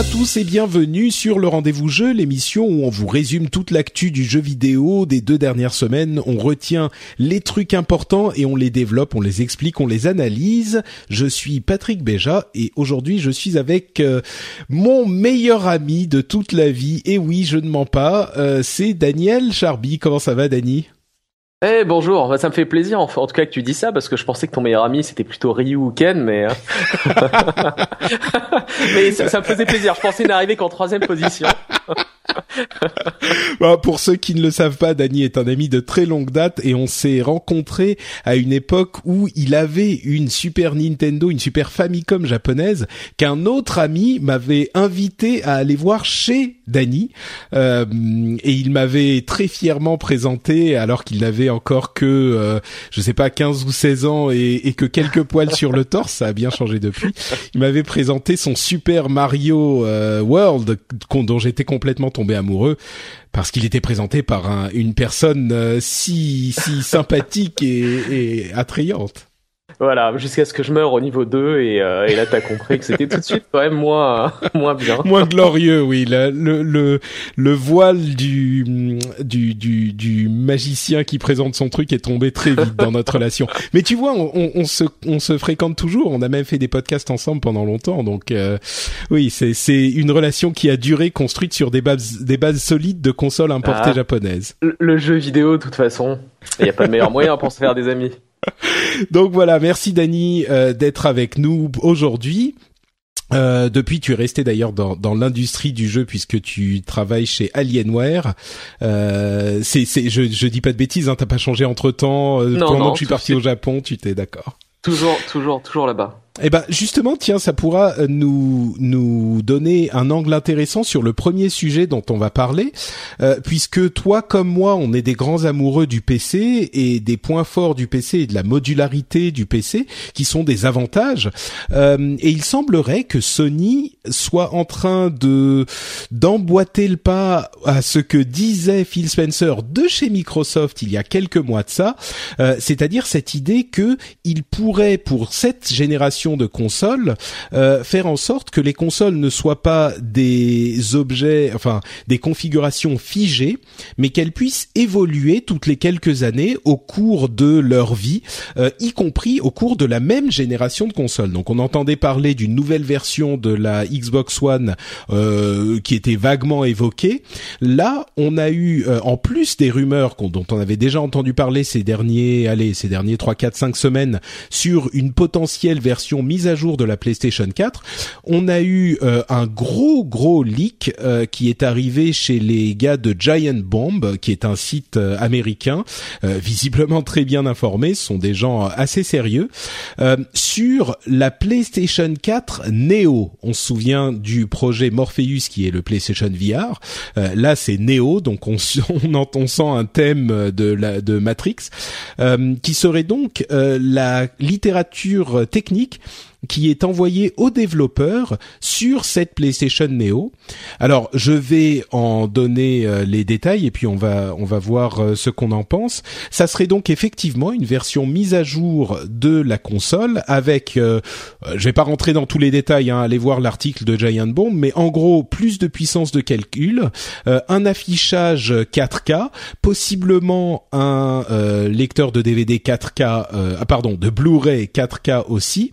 à tous et bienvenue sur le Rendez-vous Jeu, l'émission où on vous résume toute l'actu du jeu vidéo des deux dernières semaines. On retient les trucs importants et on les développe, on les explique, on les analyse. Je suis Patrick Béja et aujourd'hui je suis avec euh, mon meilleur ami de toute la vie. Et oui, je ne mens pas, euh, c'est Daniel Charby. Comment ça va, Dani? Eh bonjour, bah, ça me fait plaisir en tout cas que tu dis ça parce que je pensais que ton meilleur ami c'était plutôt Ryu ou Ken, mais euh, mais ça, ça, me faisait plaisir. Je pensais n'arriver qu'en troisième position. bah, pour ceux qui ne le savent pas, Dany est un ami de très longue date et on s'est rencontrés à une époque où il avait une Super Nintendo, une Super Famicom japonaise qu'un autre ami m'avait invité à aller voir chez Dany euh, et il m'avait très fièrement présenté alors qu'il n'avait encore que euh, je sais pas 15 ou 16 ans et, et, que quelques poils sur le torse, ça a bien changé depuis. Il m'avait présenté son Super Mario euh, World dont j'étais complètement tombé amoureux parce qu'il était présenté par un, une personne euh, si si sympathique et, et attrayante. Voilà, jusqu'à ce que je meure au niveau 2 et, euh, et là t'as compris que c'était tout de suite quand même moins moins bien. moins glorieux, oui. Le, le le voile du du du du magicien qui présente son truc est tombé très vite dans notre relation. Mais tu vois, on, on, se on se fréquente toujours. On a même fait des podcasts ensemble pendant longtemps. Donc euh, oui, c'est c'est une relation qui a duré, construite sur des bases des bases solides de consoles importées ah, japonaises. Le jeu vidéo, de toute façon, il n'y a pas de meilleur moyen pour se faire des amis. Donc voilà, merci Dany euh, d'être avec nous aujourd'hui. Euh, depuis, tu es resté d'ailleurs dans, dans l'industrie du jeu puisque tu travailles chez Alienware. Euh, c'est, c'est, je, je dis pas de bêtises, hein, t'as pas changé entre temps. Euh, pendant que je suis parti au Japon, tu t'es d'accord. Toujours, toujours, toujours là-bas. Eh ben justement, tiens, ça pourra euh, nous nous donner un angle intéressant sur le premier sujet dont on va parler, euh, puisque toi comme moi, on est des grands amoureux du PC et des points forts du PC et de la modularité du PC, qui sont des avantages. Euh, et il semblerait que Sony soit en train de d'emboîter le pas à ce que disait Phil Spencer de chez Microsoft il y a quelques mois de ça, c'est-à-dire cette idée que il pourrait pour cette génération de consoles, euh, faire en sorte que les consoles ne soient pas des objets, enfin des configurations figées, mais qu'elles puissent évoluer toutes les quelques années au cours de leur vie, euh, y compris au cours de la même génération de consoles. Donc on entendait parler d'une nouvelle version de la Xbox One euh, qui était vaguement évoquée. Là, on a eu en plus des rumeurs dont on avait déjà entendu parler ces derniers, allez, ces derniers 3, 4, 5 semaines sur une potentielle version mise à jour de la PlayStation 4, on a eu euh, un gros gros leak euh, qui est arrivé chez les gars de Giant Bomb, qui est un site euh, américain, visiblement très bien informé, ce sont des gens assez sérieux, sur la PlayStation 4 Neo. On se souvient du projet Morpheus qui est le PlayStation VR. là, c'est Neo, donc on, on, on sent un thème de, la, de Matrix, qui serait donc la littérature technique qui est envoyé aux développeurs sur cette PlayStation Neo. Alors, je vais en donner euh, les détails et puis on va on va voir euh, ce qu'on en pense. Ça serait donc effectivement une version mise à jour de la console avec euh, je vais pas rentrer dans tous les détails hein, allez voir l'article de Giant Bomb mais en gros plus de puissance de calcul, un affichage 4K, possiblement un lecteur de DVD 4K ah, pardon, de Blu-ray 4K aussi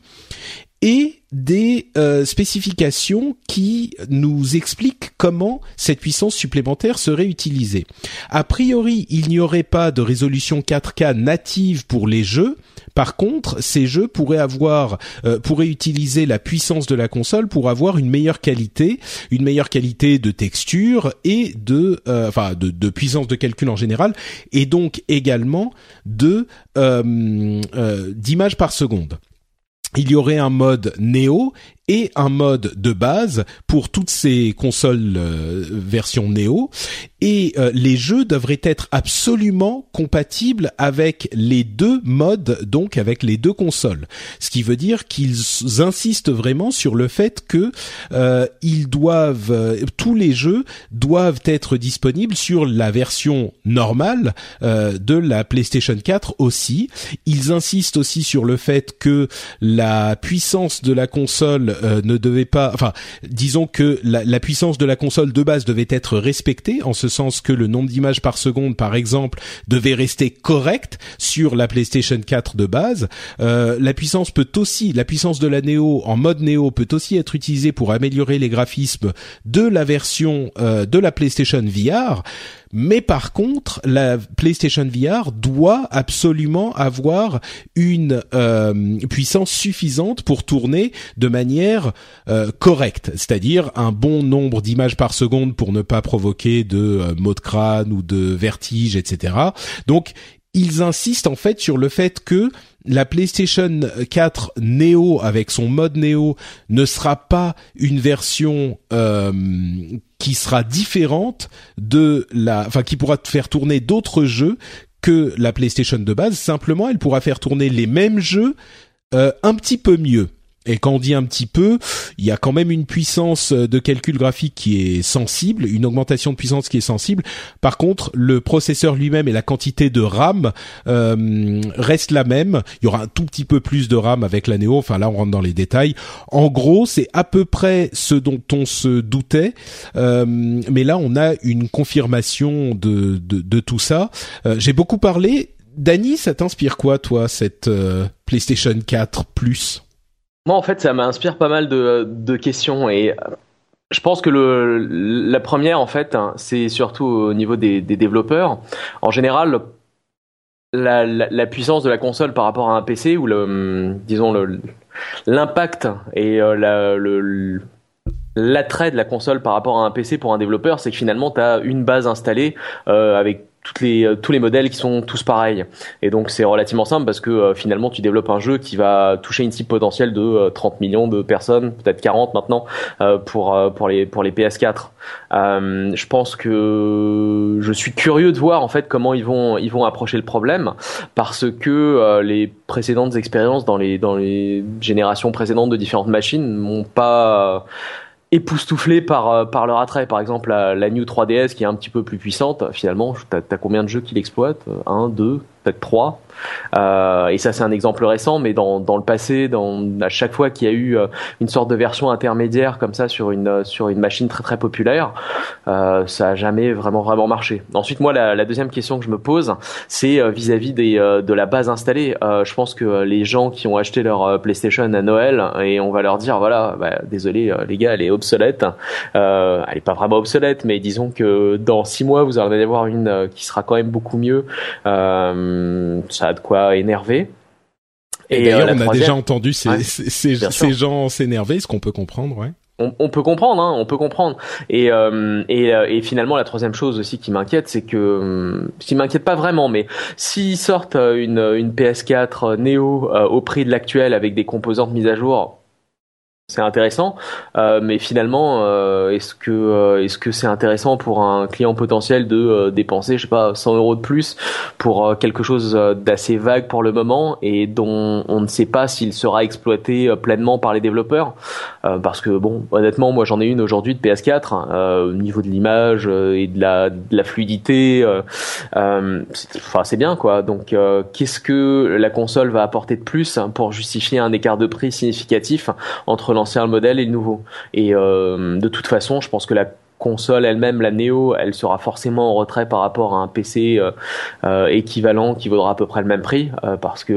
et des euh, spécifications qui nous expliquent comment cette puissance supplémentaire serait utilisée. A priori, il n'y aurait pas de résolution 4K native pour les jeux. Par contre, ces jeux pourraient avoir, euh, pourraient utiliser la puissance de la console pour avoir une meilleure qualité, une meilleure qualité de texture et de, euh, enfin, de, de, puissance de calcul en général, et donc également de d'image par seconde il y aurait un mode Neo et un mode de base pour toutes ces consoles euh, version Neo. Et euh, les jeux devraient être absolument compatibles avec les deux modes donc avec les deux consoles. Ce qui veut dire qu'ils insistent vraiment sur le fait que euh, ils doivent tous les jeux doivent être disponibles sur la version normale de la PlayStation 4 aussi. Ils insistent aussi sur le fait que la puissance de la console euh, ne devait pas, enfin, disons que la, puissance de la console de base devait être respectée, en ce sens que le nombre d'images par seconde, par exemple, devait rester correct sur la PlayStation 4 de base. Euh, la puissance peut aussi, la puissance de la Neo en mode Neo peut aussi être utilisée pour améliorer les graphismes de la version euh, de la PlayStation VR. Mais par contre, la PlayStation VR doit absolument avoir une euh, puissance suffisante pour tourner de manière euh, correcte, c'est-à-dire un bon nombre d'images par seconde pour ne pas provoquer de euh, maux de crâne ou de vertige, etc. Donc ils insistent en fait sur le fait que la PlayStation 4 Neo avec son mode Neo ne sera pas une version euh, qui sera différente de la, enfin qui pourra faire tourner d'autres jeux que la PlayStation de base. Simplement, elle pourra faire tourner les mêmes jeux euh, un petit peu mieux. Et quand on dit un petit peu, il y a quand même une puissance de calcul graphique qui est sensible, une augmentation de puissance qui est sensible. Par contre, le processeur lui-même et la quantité de RAM euh, restent la même. Il y aura un tout petit peu plus de RAM avec la Neo. Enfin là, on rentre dans les détails. En gros, c'est à peu près ce dont on se doutait. Euh, mais là, on a une confirmation de, de, de tout ça. Euh, J'ai beaucoup parlé. Dany, ça t'inspire quoi, toi, cette euh, PlayStation 4 Plus? Moi, en fait, ça m'inspire pas mal de, questions et euh, je pense que la première, en fait, hein, c'est surtout au niveau des, développeurs. En général, la, puissance de la console par rapport à un PC ou disons l'impact et euh, l'attrait de la console par rapport à un PC pour un développeur, c'est que finalement, tu as une base installée euh, avec les, euh, tous les modèles qui sont tous pareils. Et donc c'est relativement simple parce que euh, finalement tu développes un jeu qui va toucher une cible potentielle de 30 euh, millions de personnes, peut-être 40 maintenant pour pour les pour les PS4. je pense que je suis curieux de voir en fait comment ils vont ils vont approcher le problème parce que les précédentes expériences dans les dans les générations précédentes de différentes machines n'ont pas époustouflés par euh, par leur attrait. Par exemple, la, la, New 3DS qui est un petit peu plus puissante. Finalement, t'as as combien de jeux qui l'exploitent? Un, deux, peut-être. Euh, et ça, c'est un exemple récent, mais dans, dans le passé, dans, à chaque fois qu'il y a eu euh, une sorte de version intermédiaire comme ça sur une, sur une machine très très populaire, euh, ça a jamais vraiment vraiment marché. Ensuite, moi, la, la deuxième question que je me pose, c'est euh, vis-à-vis des, euh, de la base installée. je pense que les gens qui ont acheté leur PlayStation à Noël et on va leur dire, voilà, bah, désolé les gars, elle est obsolète. elle est pas vraiment obsolète, mais disons que dans six mois, vous allez avoir une qui sera quand même beaucoup mieux. Ça de quoi énerver. Et, d'ailleurs, euh, on a déjà entendu ces, ces, gens s'énerver, ce qu'on peut comprendre, ouais. On, peut comprendre, hein, on peut comprendre. Et, euh, euh, et, finalement, la troisième chose aussi qui m'inquiète, c'est que, ce qui m'inquiète pas vraiment, mais s'ils sortent une, une PS4 Neo au prix de l'actuel avec des composantes mises à jour, c'est intéressant, euh, mais finalement, euh, est-ce que euh, est-ce que c'est intéressant pour un client potentiel de dépenser, je sais pas, 100 euros de plus pour quelque chose d'assez vague pour le moment et dont on ne sait pas s'il sera exploité pleinement par les développeurs, parce que bon, honnêtement, moi j'en ai une aujourd'hui de PS4, au niveau de l'image et de la de la fluidité, enfin c'est bien quoi. Donc qu'est-ce que la console va apporter de plus pour justifier un écart de prix significatif entre l'ancien modèle et le nouveau. Et euh, de toute façon, je pense que la console elle-même, la Neo, elle sera forcément en retrait par rapport à un PC euh, euh, équivalent qui vaudra à peu près le même prix parce que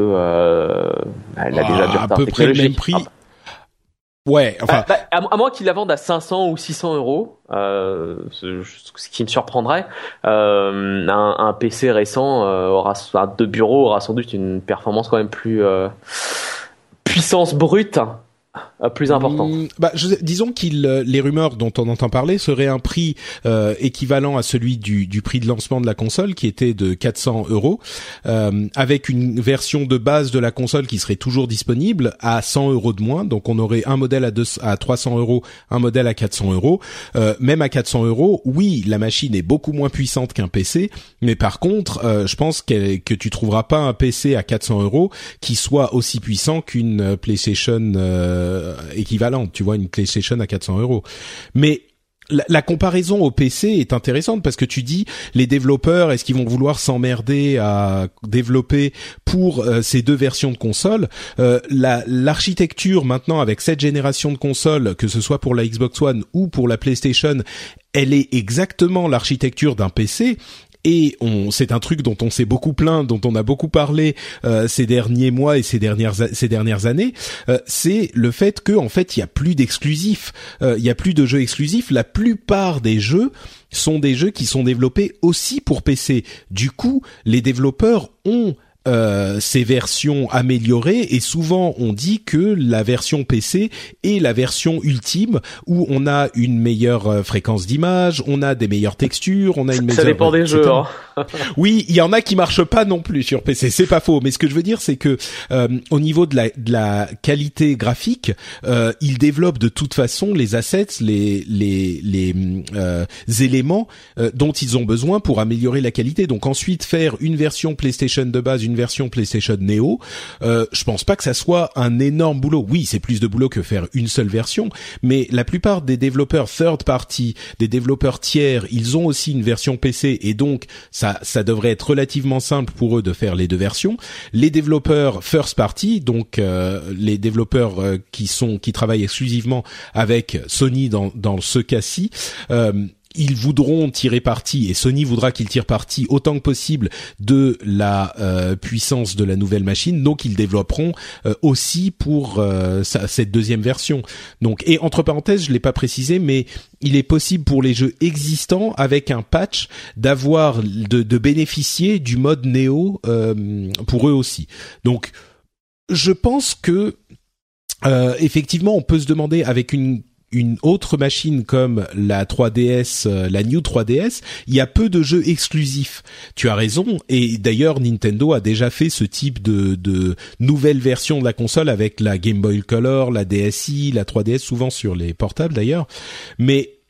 elle a déjà du retard à peu près le même prix. Ouais, enfin. Bah, à, moins qu'il la vendent à 500 ou 600 euros, ce, qui me surprendrait, un, un, PC récent aura, de bureau aura sans doute une performance quand même plus puissance brute euh, plus important. Hmm, bah, disons qu'il, euh, les rumeurs dont on entend parler seraient un prix euh, équivalent à celui du, du, prix de lancement de la console, qui était de 400 euros, euh, avec une version de base de la console qui serait toujours disponible à 100 euros de moins. Donc, on aurait un modèle à, deux, à 300 euros, un modèle à 400 euros. Euh, même à 400 euros, oui, la machine est beaucoup moins puissante qu'un PC, mais par contre, je pense que, que tu trouveras pas un PC à 400 euros qui soit aussi puissant qu'une PlayStation euh, équivalente, tu vois, une PlayStation à 400 euros. Mais la, comparaison au PC est intéressante parce que tu dis les développeurs est-ce qu'ils vont vouloir s'emmerder à développer pour euh, ces deux versions de console euh, l'architecture maintenant avec cette génération de consoles que ce soit pour la Xbox One ou pour la PlayStation elle est exactement l'architecture d'un PC et on c'est un truc dont on s'est beaucoup plaint, dont on a beaucoup parlé euh, ces derniers mois et ces dernières ces dernières années, euh, c'est le fait que en fait il y a plus d'exclusifs, euh, il y a plus de jeux exclusifs. La plupart des jeux sont des jeux qui sont développés aussi pour PC. Du coup, les développeurs ont euh, ces versions améliorées et souvent on dit que la version PC est la version ultime où on a une meilleure euh, fréquence d'image, on a des meilleures textures, on a une meilleure. Ça dépend des jeux. Hein. oui, il y en a qui marchent pas non plus sur PC, c'est pas faux. Mais ce que je veux dire, c'est que euh, au niveau de la, de la qualité graphique, euh, ils développent de toute façon les assets, les les les euh, éléments dont ils ont besoin pour améliorer la qualité. Donc ensuite faire une version PlayStation de base, une version PlayStation Neo, euh, je pense pas que ça soit un énorme boulot. Oui, c'est plus de boulot que faire une seule version, mais la plupart des développeurs third party, des développeurs tiers, ils ont aussi une version PC et donc ça ça devrait être relativement simple pour eux de faire les deux versions. Les développeurs first party, donc euh, les développeurs euh, qui sont qui travaillent exclusivement avec Sony dans dans ce cas-ci, euh, ils voudront tirer parti et Sony voudra qu'ils tirent parti autant que possible de la euh, puissance de la nouvelle machine. Donc ils développeront euh, aussi pour euh, cette deuxième version. Donc et entre parenthèses je l'ai pas précisé mais il est possible pour les jeux existants avec un patch d'avoir de, de, bénéficier du mode Neo pour eux aussi. Donc je pense que effectivement, on peut se demander avec une une autre machine comme la 3DS, euh, la New 3DS, il y a peu de jeux exclusifs. Tu as raison, et d'ailleurs Nintendo a déjà fait ce type de, de nouvelle version de la console avec la Game Boy Color, la DSi, la 3DS, souvent sur les portables d'ailleurs. Mais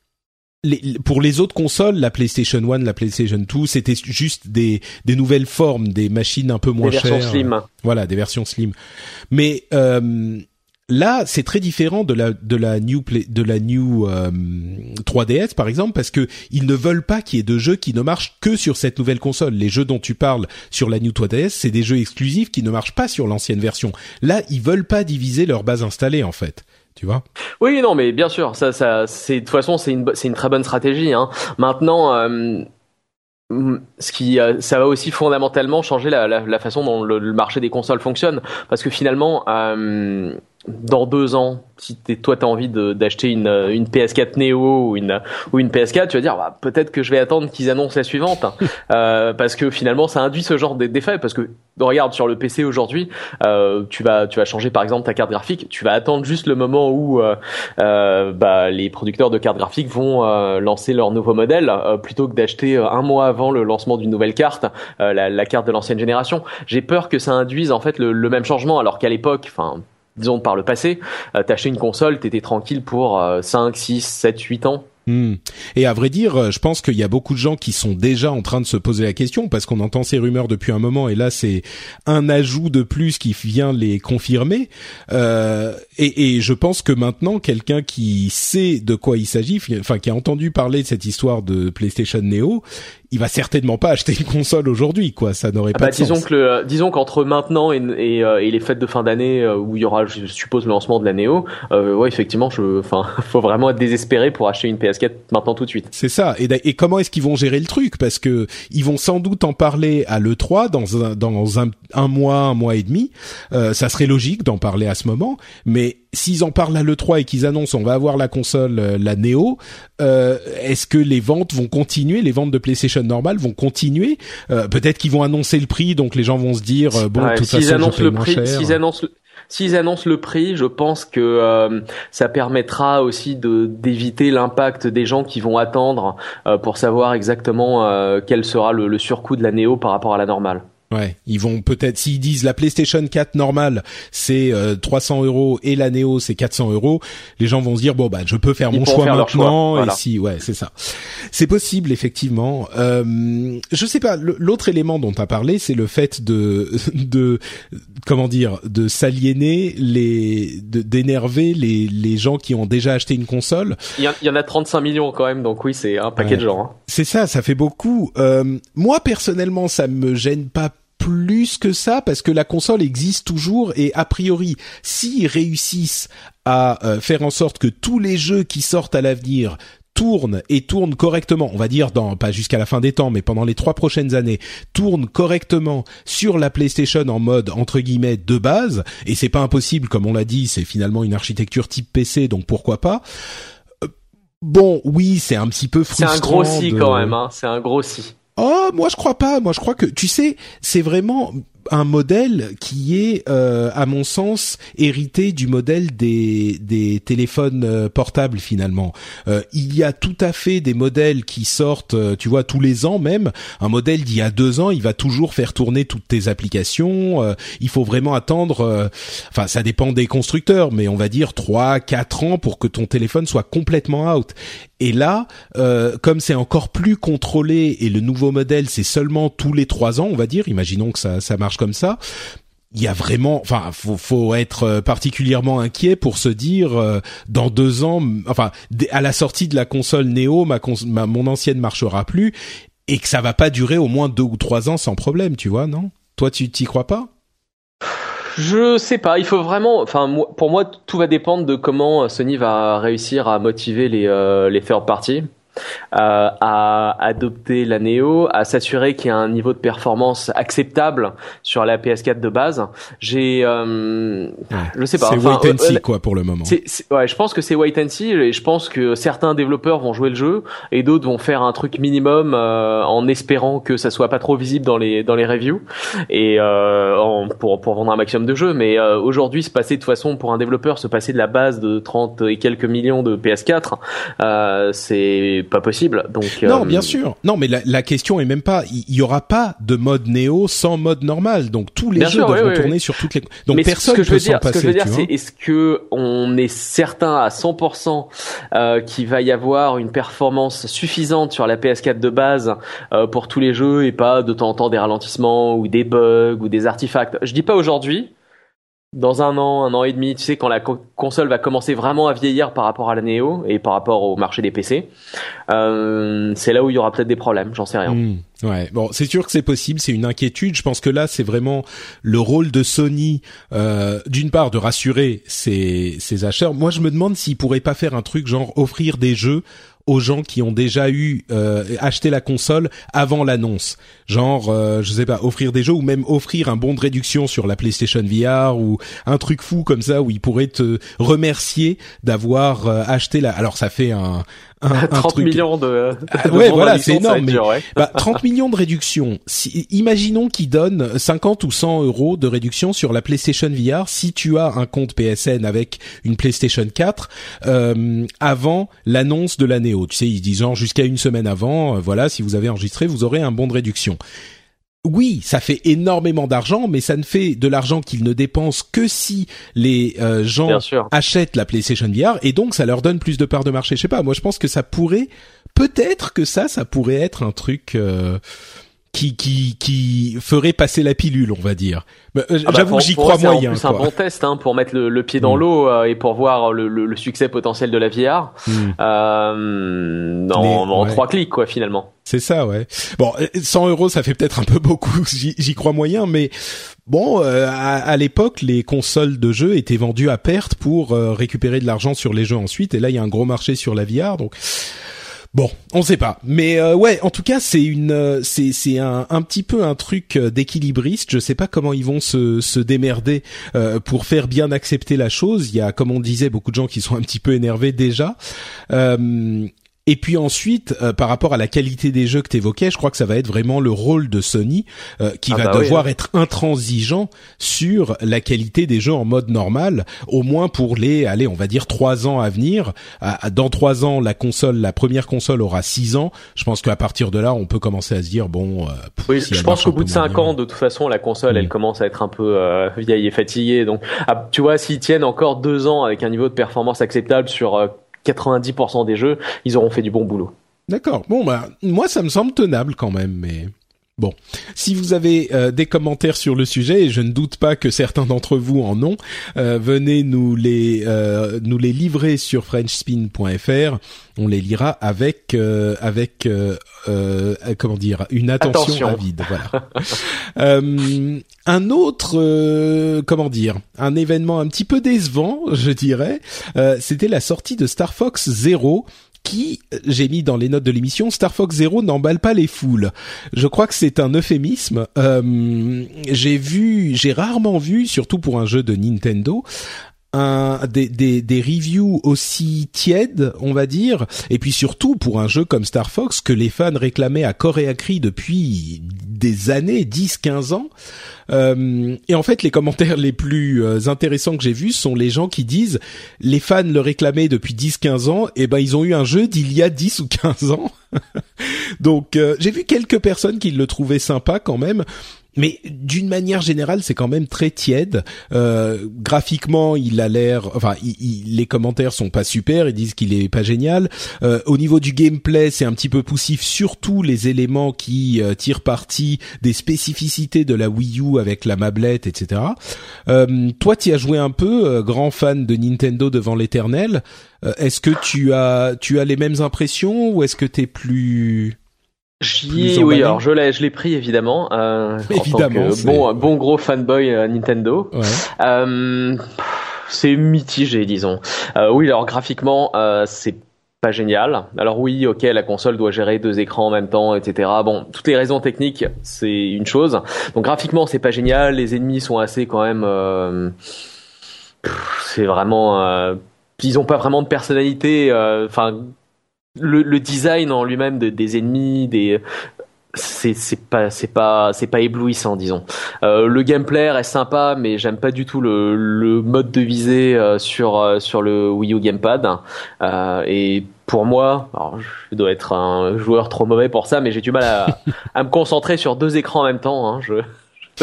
pour les autres consoles, la PlayStation 1, la PlayStation 2, c'était juste des, des nouvelles formes, des machines un peu moins chères. Des versions slim. Voilà, des versions slim. Mais euh, Là, c'est très différent de la de la new de la new 3DS euh, par exemple parce que ils ne veulent pas qu'il y ait de jeux qui ne marchent que sur cette nouvelle console. Les jeux dont tu parles sur la new 3DS, c'est des jeux exclusifs qui ne marchent pas sur l'ancienne version. Là, ils veulent pas diviser leur base installée en fait. Tu vois? Oui, non, mais bien sûr, ça, ça, c'est de toute façon, c'est une, c'est une très bonne stratégie. Hein. Maintenant. Euh ce qui euh, ça va aussi fondamentalement changer la, la, la façon dont le, le, marché des consoles fonctionne parce que finalement euh, dans deux ans, si es, toi t'as envie d'acheter une, une PS4 Neo ou une ou une PS4, tu vas dire bah, peut-être que je vais attendre qu'ils annoncent la suivante, euh, parce que finalement ça induit ce genre d'effet. Parce que regarde sur le PC aujourd'hui, euh, tu vas tu vas changer par exemple ta carte graphique, tu vas attendre juste le moment où euh, euh bah, les producteurs de cartes graphiques vont euh, lancer leur nouveau modèle euh, plutôt que d'acheter un mois avant le lancement d'une nouvelle carte, la, la, carte de l'ancienne génération. J'ai peur que ça induise en fait le, le même changement, alors qu'à l'époque, enfin disons par le passé, t'achetais une console, t'étais tranquille pour 5, 6, 7, 8 ans. Hmm. Et à vrai dire, euh, je pense qu'il y a beaucoup de gens qui sont déjà en train de se poser la question parce qu'on entend ces rumeurs depuis un moment et là c'est un ajout de plus qui vient les confirmer. Euh, et, et, je pense que maintenant quelqu'un qui sait de quoi il s'agit, enfin qui a entendu parler de cette histoire de PlayStation Neo, il va certainement pas acheter une console aujourd'hui, quoi. Ça n'aurait ah pas bah, de disons sens. Que le, disons qu'entre maintenant et, et, euh, et, les fêtes de fin d'année euh, où il y aura, je suppose, le lancement de la Neo, euh, ouais, effectivement, je, enfin, faut vraiment être désespéré pour acheter une PS4 maintenant tout de suite. C'est ça. Et, et comment est-ce qu'ils vont gérer le truc? Parce que ils vont sans doute en parler à le 3 dans un, dans un, un mois, un mois et demi. Euh, ça serait logique d'en parler à ce moment, mais s'ils en parlent à l'E3 et qu'ils annoncent on va avoir la console, euh, la Neo, euh, est-ce que les ventes vont continuer Les ventes de PlayStation normales vont continuer? Euh, Peut-être qu'ils vont annoncer le prix, donc les gens vont se dire euh, bon, ouais, de toute s'ils façon, annoncent le prix, s'ils annoncent le... S'ils annoncent le prix, je pense que euh, ça permettra aussi de d'éviter l'impact des gens qui vont attendre euh, pour savoir exactement euh, quel sera le, le surcoût de la Neo par rapport à la normale. Ouais, ils vont peut-être s'ils disent la PlayStation 4 normale c'est euh, 300 euros et la Neo c'est 400 euros, les gens vont se dire bon bah je peux faire Ils mon choix faire maintenant choix, voilà. et si ouais c'est ça, c'est possible effectivement. Euh, je sais pas l'autre élément dont tu as parlé c'est le fait de de comment dire de s'aliéner les d'énerver les les gens qui ont déjà acheté une console. Il y, en, il y en a 35 millions quand même, donc oui, c'est un paquet Ouais. de gens. hein. C'est ça, ça fait beaucoup. Euh, moi personnellement, ça me gêne pas plus que ça parce que la console existe toujours et a priori, s'ils réussissent à euh, faire en sorte que tous les jeux qui sortent à l'avenir tournent et tournent correctement, on va dire dans pas jusqu'à la fin des temps, mais pendant les trois prochaines années, tournent correctement sur la PlayStation en mode entre guillemets de base, et c'est pas impossible, comme on l'a dit, c'est finalement une architecture type PC, donc pourquoi pas. Euh, Bon, oui, c'est un petit peu C'est frustrant. un gros si de- quand même, hein. c'est un gros si. Oh, moi je crois pas. Moi je crois que tu sais, c'est vraiment un modèle qui est, euh, à mon sens, hérité du modèle des des téléphones euh, portables finalement. Euh, il y a tout à fait des modèles qui sortent, euh, tu vois, tous les ans même. Un modèle d'il y a deux ans, il va toujours faire tourner toutes tes applications. Euh, il faut vraiment attendre. Enfin, ça dépend des constructeurs, mais on va dire trois, quatre ans pour que ton téléphone soit complètement out. Et là, euh, comme c'est encore plus contrôlé et le nouveau modèle c'est seulement tous les trois ans, on va dire, imaginons que ça, ça marche comme ça, il y a vraiment, enfin, faut, faut être euh, particulièrement inquiet pour se dire euh, dans deux ans, enfin, à la sortie de la console Neo, ma, ma mon ancienne marchera plus et que ça va pas durer au moins deux ou trois ans sans problème, tu vois, non? Toi, tu t'y crois pas? Je sais pas, il faut vraiment. Enfin, pour moi, tout va dépendre de comment Sony va réussir à motiver les euh, les third parties. Euh, à adopter la Neo, à s'assurer qu'il y a un niveau de performance acceptable sur la PS4 de base. J'ai, euh, je sais pas. C'est enfin, wait and see euh, quoi pour le moment. c'est, c'est- ouais, je pense que c'est wait and see et je pense que certains développeurs vont jouer le jeu et d'autres vont faire un truc minimum euh, en espérant que ça soit pas trop visible dans les dans les reviews et euh, en- pour pour vendre un maximum de jeux. Mais euh, aujourd'hui, se passer de toute façon pour un développeur, se passer de la base de 30 et quelques millions de PS4, euh, c'est pas possible. Donc Non, euh, bien sûr. Non, mais la, la question est même pas. Il y, aura pas de mode Néo sans mode normal. Donc tous les Bien jeux sûr, doivent oui, oui, tourner oui. sur toutes les. Donc mais personne je peut veux s'en dire, ce que passer. je veux dire, c'est est-ce que on est certain à 100% euh, qu'il va y avoir une performance suffisante sur la PS4 de base euh, pour tous les jeux et pas de temps en temps des ralentissements ou des bugs ou des artefacts? Je dis pas aujourd'hui. Dans un an, un an et demi, tu sais, quand la co- console va commencer vraiment à vieillir par rapport à la Neo et par rapport au marché des PC, euh, c'est là où il y aura peut-être des problèmes, j'en sais rien. Hmm, ouais, bon, c'est sûr que c'est possible, c'est une inquiétude. Je pense que là, c'est vraiment le rôle de Sony, euh, d'une part, de rassurer ses, ses acheteurs. Moi, je me demande s'ils pourraient pas faire un truc genre offrir des jeux aux gens qui ont déjà eu euh, acheté la console avant l'annonce. Genre, euh, je sais pas, offrir des jeux ou même offrir un bon de réduction sur la PlayStation VR ou un truc fou comme ça où ils pourraient te remercier d'avoir euh, acheté la. Alors ça fait un, un, un 30 truc millions de, Ah, de ouais, voilà, c'est énorme, être dur, ouais. bah, 30 millions de réduction. Si, imaginons qu'ils donnent 50 ou 100 euros de réduction sur la PlayStation VR si tu as un compte PSN avec une PlayStation 4 euh, avant l'annonce de la Neo. Tu sais, ils disent genre jusqu'à une semaine avant, euh, voilà, si vous avez enregistré, vous aurez un bon de réduction. Oui, ça fait énormément d'argent, mais ça ne fait de l'argent qu'ils ne dépensent que si les euh, gens achètent la PlayStation VR, et donc ça leur donne plus de parts de marché. Je sais pas, moi je pense que ça pourrait, peut-être que ça, ça pourrait être un truc. Euh, qui qui qui ferait passer la pilule, on va dire. Euh, ah bah, j'avoue que j'y crois moyen. C'est un bon test hein, pour mettre le, pied dans mm. l'eau euh, et pour voir le, le, succès potentiel de la VR. Mm. Euh, en, trois clics quoi finalement. C'est ça, ouais. Bon, 100 euros, ça fait peut-être un peu beaucoup. J'y crois moyen, mais bon, euh, à, à l'époque, les consoles de jeux étaient vendues à perte pour récupérer de l'argent sur les jeux ensuite. Et là, il y a un gros marché sur la VR, donc Bon, on sait pas, mais euh, ouais, en tout cas, c'est une, euh, c'est c'est un, un petit peu un truc euh, d'équilibriste. Je sais pas comment ils vont se se démerder pour faire bien accepter la chose. Il y a, comme on disait, beaucoup de gens qui sont un petit peu énervés déjà. Et puis ensuite, euh, par rapport à la qualité des jeux que tu évoquais, je crois que ça va être vraiment le rôle de Sony euh, qui ah va bah devoir hein. être intransigeant sur la qualité des jeux en mode normal, au moins pour les, allez, on va dire trois ans à venir. dans trois ans, la console, la première console aura six ans. Je pense qu'à partir de là, on peut commencer à se dire bon. Euh, oui, je pense qu'au bout de cinq ans, de toute façon, la console, elle mm. commence à être un peu vieille et fatiguée. Donc, ah, tu vois, s'ils tiennent encore deux ans avec un niveau de performance acceptable sur 90% des jeux, ils auront fait du bon boulot. D'accord. Bon, bah, moi, ça me semble tenable quand même, mais bon. Si vous avez euh, des commentaires sur le sujet, et je ne doute pas que certains d'entre vous en ont, euh, venez nous les euh, nous les livrer sur FrenchSpin.fr. On les lira avec avec comment dire une attention, avide. Voilà. un autre comment dire un événement un petit peu décevant, je dirais, c'était la sortie de Star Fox Zero qui, j'ai mis dans les notes de l'émission, Star Fox Zero n'emballe pas les foules. Je crois que c'est un euphémisme. Euh, j'ai vu, j'ai rarement vu, surtout pour un jeu de Nintendo, un, des, des, des, reviews aussi tièdes, on va dire, et puis surtout pour un jeu comme Star Fox que les fans réclamaient à corps et à cri depuis des années, 10-15 ans. Euh, et en fait, les commentaires les plus euh, intéressants que j'ai vus sont les gens qui disent les fans le réclamaient depuis 10-15 ans, et ben ils ont eu un jeu d'il y a 10 ou 15 ans. Donc euh, j'ai vu quelques personnes qui le trouvaient sympa quand même. Mais d'une manière générale, c'est quand même très tiède. Euh, graphiquement, il a l'air, enfin, les commentaires sont pas super. Ils disent qu'il est pas génial. Euh, au niveau du gameplay, c'est un petit peu poussif, surtout les éléments qui euh, tirent parti des spécificités de la Wii U avec la mablette, etc. Euh, toi, tu as joué un peu, euh, grand fan de Nintendo devant l'éternel. est-ce que tu as, tu as les mêmes impressions ou est-ce que t'es plus J'y oui, alors je l'ai, je l'ai pris évidemment. Euh, évidemment, en bon, bon gros fanboy euh, Nintendo. Ouais. Euh, c'est mitigé, disons. Euh, oui, alors graphiquement, euh, c'est pas génial. Alors oui, ok, la console doit gérer deux écrans en même temps, etc. Bon, toutes les raisons techniques, c'est une chose. Donc graphiquement, c'est pas génial. Les ennemis sont assez quand même. Euh, c'est vraiment. ils ont pas vraiment de personnalité. Enfin le, design en lui-même de, des ennemis, c'est pas c'est pas c'est pas éblouissant disons. Euh, le gameplay est sympa mais j'aime pas du tout le, mode de visée euh, sur euh, sur le Wii U gamepad euh, et pour moi, je dois être un joueur trop mauvais pour ça, mais j'ai du mal à, me concentrer sur deux écrans en même temps. Hein.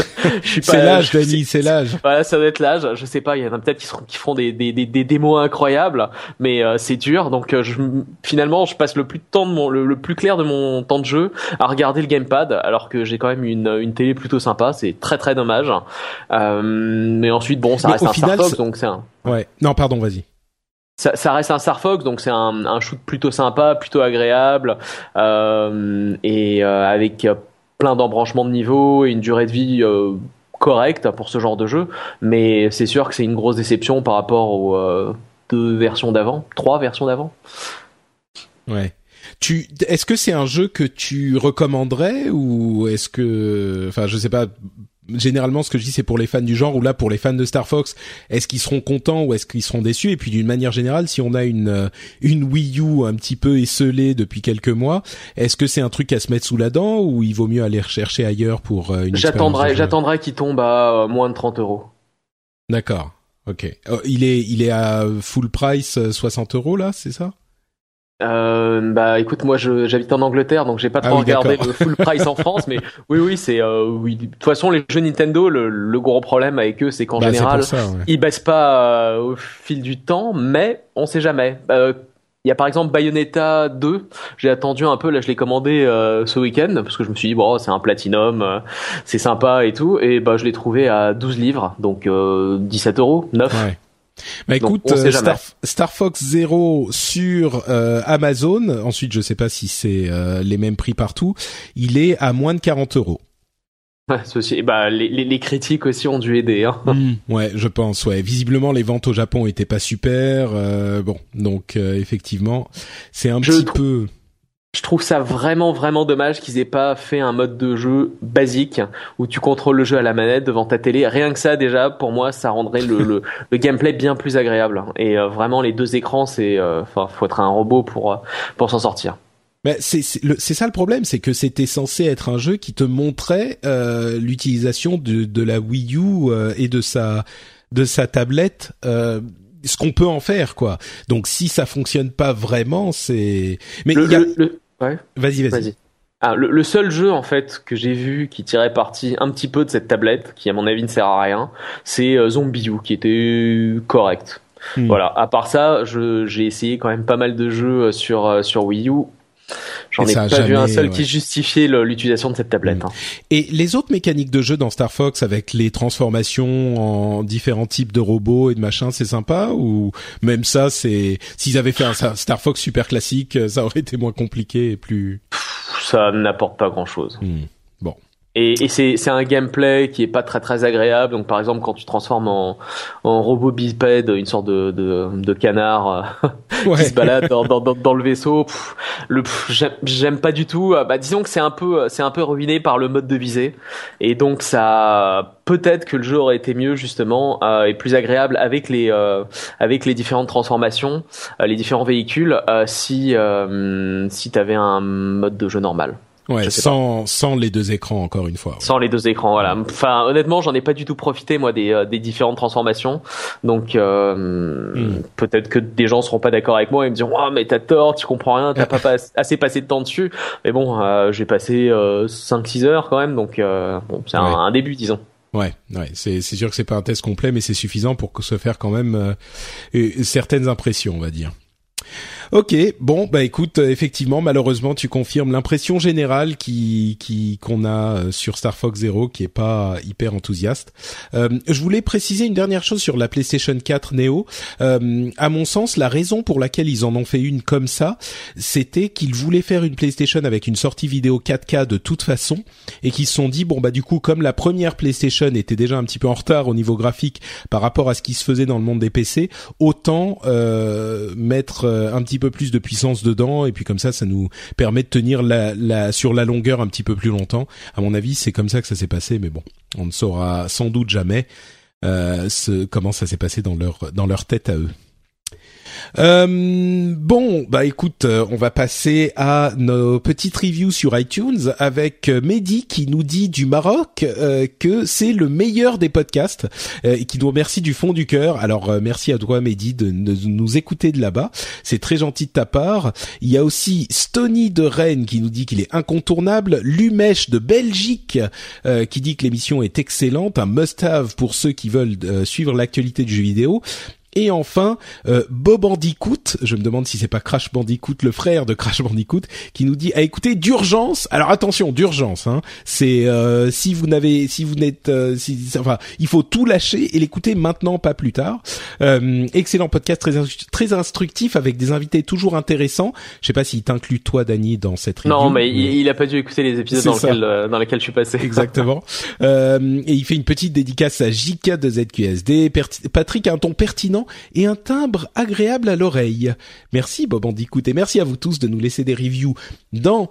c'est l'âge, Dani, c'est l'âge. Voilà, ça doit être l'âge. Je sais pas, il y en a peut-être qui, qui feront des, des, des, des démos incroyables, mais euh, c'est dur. Donc euh, je, finalement, je passe le plus de temps de mon, le, plus clair de mon temps de jeu à regarder le gamepad, alors que j'ai quand même une, une télé plutôt sympa. C'est très très dommage. Euh, mais ensuite, bon, ça reste un Star Fox, donc c'est un. Ouais. Non, pardon, vas-y. Ça, ça, reste un Star Fox, donc c'est un, un shoot plutôt sympa, plutôt agréable, et avec plein d'embranchements de niveau et une durée de vie euh, correcte pour ce genre de jeu, mais c'est sûr que c'est une grosse déception par rapport aux euh, deux versions d'avant, trois versions d'avant. Ouais. Tu, est-ce que c'est un jeu que tu recommanderais ou est-ce que, enfin, je sais pas, généralement ce que je dis c'est pour les fans du genre ou là pour les fans de Star Fox. Est-ce qu'ils seront contents ou est-ce qu'ils seront déçus? Et puis d'une manière générale si on a une euh, une Wii U un petit peu esselée depuis quelques mois est-ce que c'est un truc à se mettre sous la dent ou il vaut mieux aller rechercher ailleurs pour euh, une j'attendrai j'attendrai qu'il tombe à euh, moins de 30 euros. D'accord. Ok. Il est il est à full price 60 euros là c'est ça? Euh, bah écoute moi j'habite en Angleterre donc j'ai pas ah trop regardé le full price en France mais oui oui c'est euh, oui. De toute façon les jeux Nintendo le, le gros problème avec eux c'est qu'en bah, général ils baissent pas euh, au fil du temps mais on sait jamais. Euh, il y a par exemple Bayonetta 2, j'ai attendu un peu, là je l'ai commandé euh, ce week-end, parce que je me suis dit, bon, c'est un platinum, euh, c'est sympa et tout, et bah je l'ai trouvé à 12 livres, donc euh, 17 euros, 9. Ouais. Bah écoute, euh, Star, Star, Fox Zero sur Amazon, ensuite je sais pas si c'est les mêmes prix partout, il est à moins de 40 euros. Ceci, bah, les, les, critiques aussi ont dû aider. Hein. Hmm, ouais, je pense. Ouais, visiblement les ventes au Japon étaient pas super. Euh, bon, donc euh, effectivement, c'est un petit peu. Je trouve ça vraiment vraiment dommage qu'ils aient pas fait un mode de jeu basique où tu contrôles le jeu à la manette devant ta télé. Rien que ça déjà, pour moi, ça rendrait le, le, le gameplay bien plus agréable. Et euh, vraiment, les deux écrans, c'est, enfin, faut être un robot pour pour s'en sortir c'est c'est ça le problème, c'est que c'était censé être un jeu qui te montrait euh, l'utilisation de, de la Wii U euh, et de sa de sa tablette. Euh, ce qu'on peut en faire quoi. Donc si ça fonctionne pas vraiment, c'est mais le, y a... ouais. Vas-y, vas-y. ah, le, le, seul jeu en fait que j'ai vu qui tirait parti un petit peu de cette tablette, qui à mon avis ne sert à rien, c'est euh, Zombie U, qui était correct. Hmm. Voilà. À part ça, j'ai essayé quand même pas mal de jeux sur sur Wii U J'en ai pas vu un seul qui justifiait l'utilisation de cette tablette. Mm. Hein. Et les autres mécaniques de jeu dans Star Fox avec les transformations en différents types de robots et de machins, c'est sympa ou même ça, c'est s'ils avaient fait un Star Fox super classique, ça aurait été moins compliqué et plus. Ça n'apporte pas grand chose. Mm. Et, et c'est un gameplay qui est pas très très agréable. Donc par exemple quand tu transformes en, en robot bipède une sorte de, de, de canard euh, qui se balade dans, dans, dans, le vaisseau, le j'aime pas du tout. Euh, bah disons que c'est un peu c'est un peu ruiné par le mode de visée. Et donc ça peut-être que le jeu aurait été mieux justement euh, et plus agréable avec les euh, avec les différentes transformations, les différents véhicules si si t'avais un mode de jeu normal. Ouais, sans sans les deux écrans encore une fois. Sans les deux écrans, voilà. Enfin, honnêtement, j'en ai pas du tout profité moi des, euh, des différentes transformations. Donc euh, hmm. peut-être que des gens seront pas d'accord avec moi et me diront "Ah, mais t'as tort, tu comprends rien, t'as pas assez passé de temps dessus." Mais bon, euh, j'ai passé 5 6 heures quand même, donc bon, c'est un, début disons. Ouais, ouais, c'est c'est sûr que c'est pas un test complet mais c'est suffisant pour se faire quand même certaines impressions, on va dire. Ok, bon bah écoute, euh, effectivement, malheureusement, tu confirmes l'impression générale qui qui qu'on a euh, sur Star Fox Zero, qui est pas hyper enthousiaste. Euh, je voulais préciser une dernière chose sur la PlayStation 4 Neo. Euh, à mon sens, la raison pour laquelle ils en ont fait une comme ça, c'était qu'ils voulaient faire une PlayStation avec une sortie vidéo 4K de toute façon, et qu'ils se sont dit bon bah du coup, comme la première PlayStation était déjà un petit peu en retard au niveau graphique par rapport à ce qui se faisait dans le monde des PC, autant euh, mettre un petit peu plus de puissance dedans et puis comme ça ça nous permet de tenir la, sur la longueur un petit peu plus longtemps. À mon avis, c'est comme ça que ça s'est passé mais bon, on ne saura sans doute jamais euh, comment ça s'est passé dans leur dans leur tête à eux. Euh, bon, bah écoute, euh, on va passer à nos petites reviews sur iTunes avec euh, Mehdi qui nous dit du Maroc que c'est le meilleur des podcasts et qui nous remercie du fond du cœur. Alors merci à toi Mehdi de, nous écouter de là-bas, c'est très gentil de ta part. Il y a aussi Stony de Rennes qui nous dit qu'il est incontournable, Lumèche de Belgique qui dit que l'émission est excellente, un must-have pour ceux qui veulent suivre l'actualité du jeu vidéo. Et enfin, euh, Bob Bandicoot, je me demande si c'est pas Crash Bandicoot, le frère de Crash Bandicoot, qui nous dit à écouter d'urgence. Alors attention, d'urgence. Hein, c'est euh, si vous n'avez, si vous n'êtes, euh, si, enfin, il faut tout lâcher et l'écouter maintenant, pas plus tard. Euh, excellent podcast, très très instructif avec des invités toujours intéressants. Je sais pas s'il t'inclut toi, Dany, dans cette review. Non, mais, Il, a pas dû écouter les épisodes dans, lequel, dans lesquels je suis passé. Exactement. et il fait une petite dédicace à JK de ZQSD. Patrick a un ton pertinent et un timbre agréable à l'oreille. Merci Bob Andicoot et merci à vous tous de nous laisser des reviews dans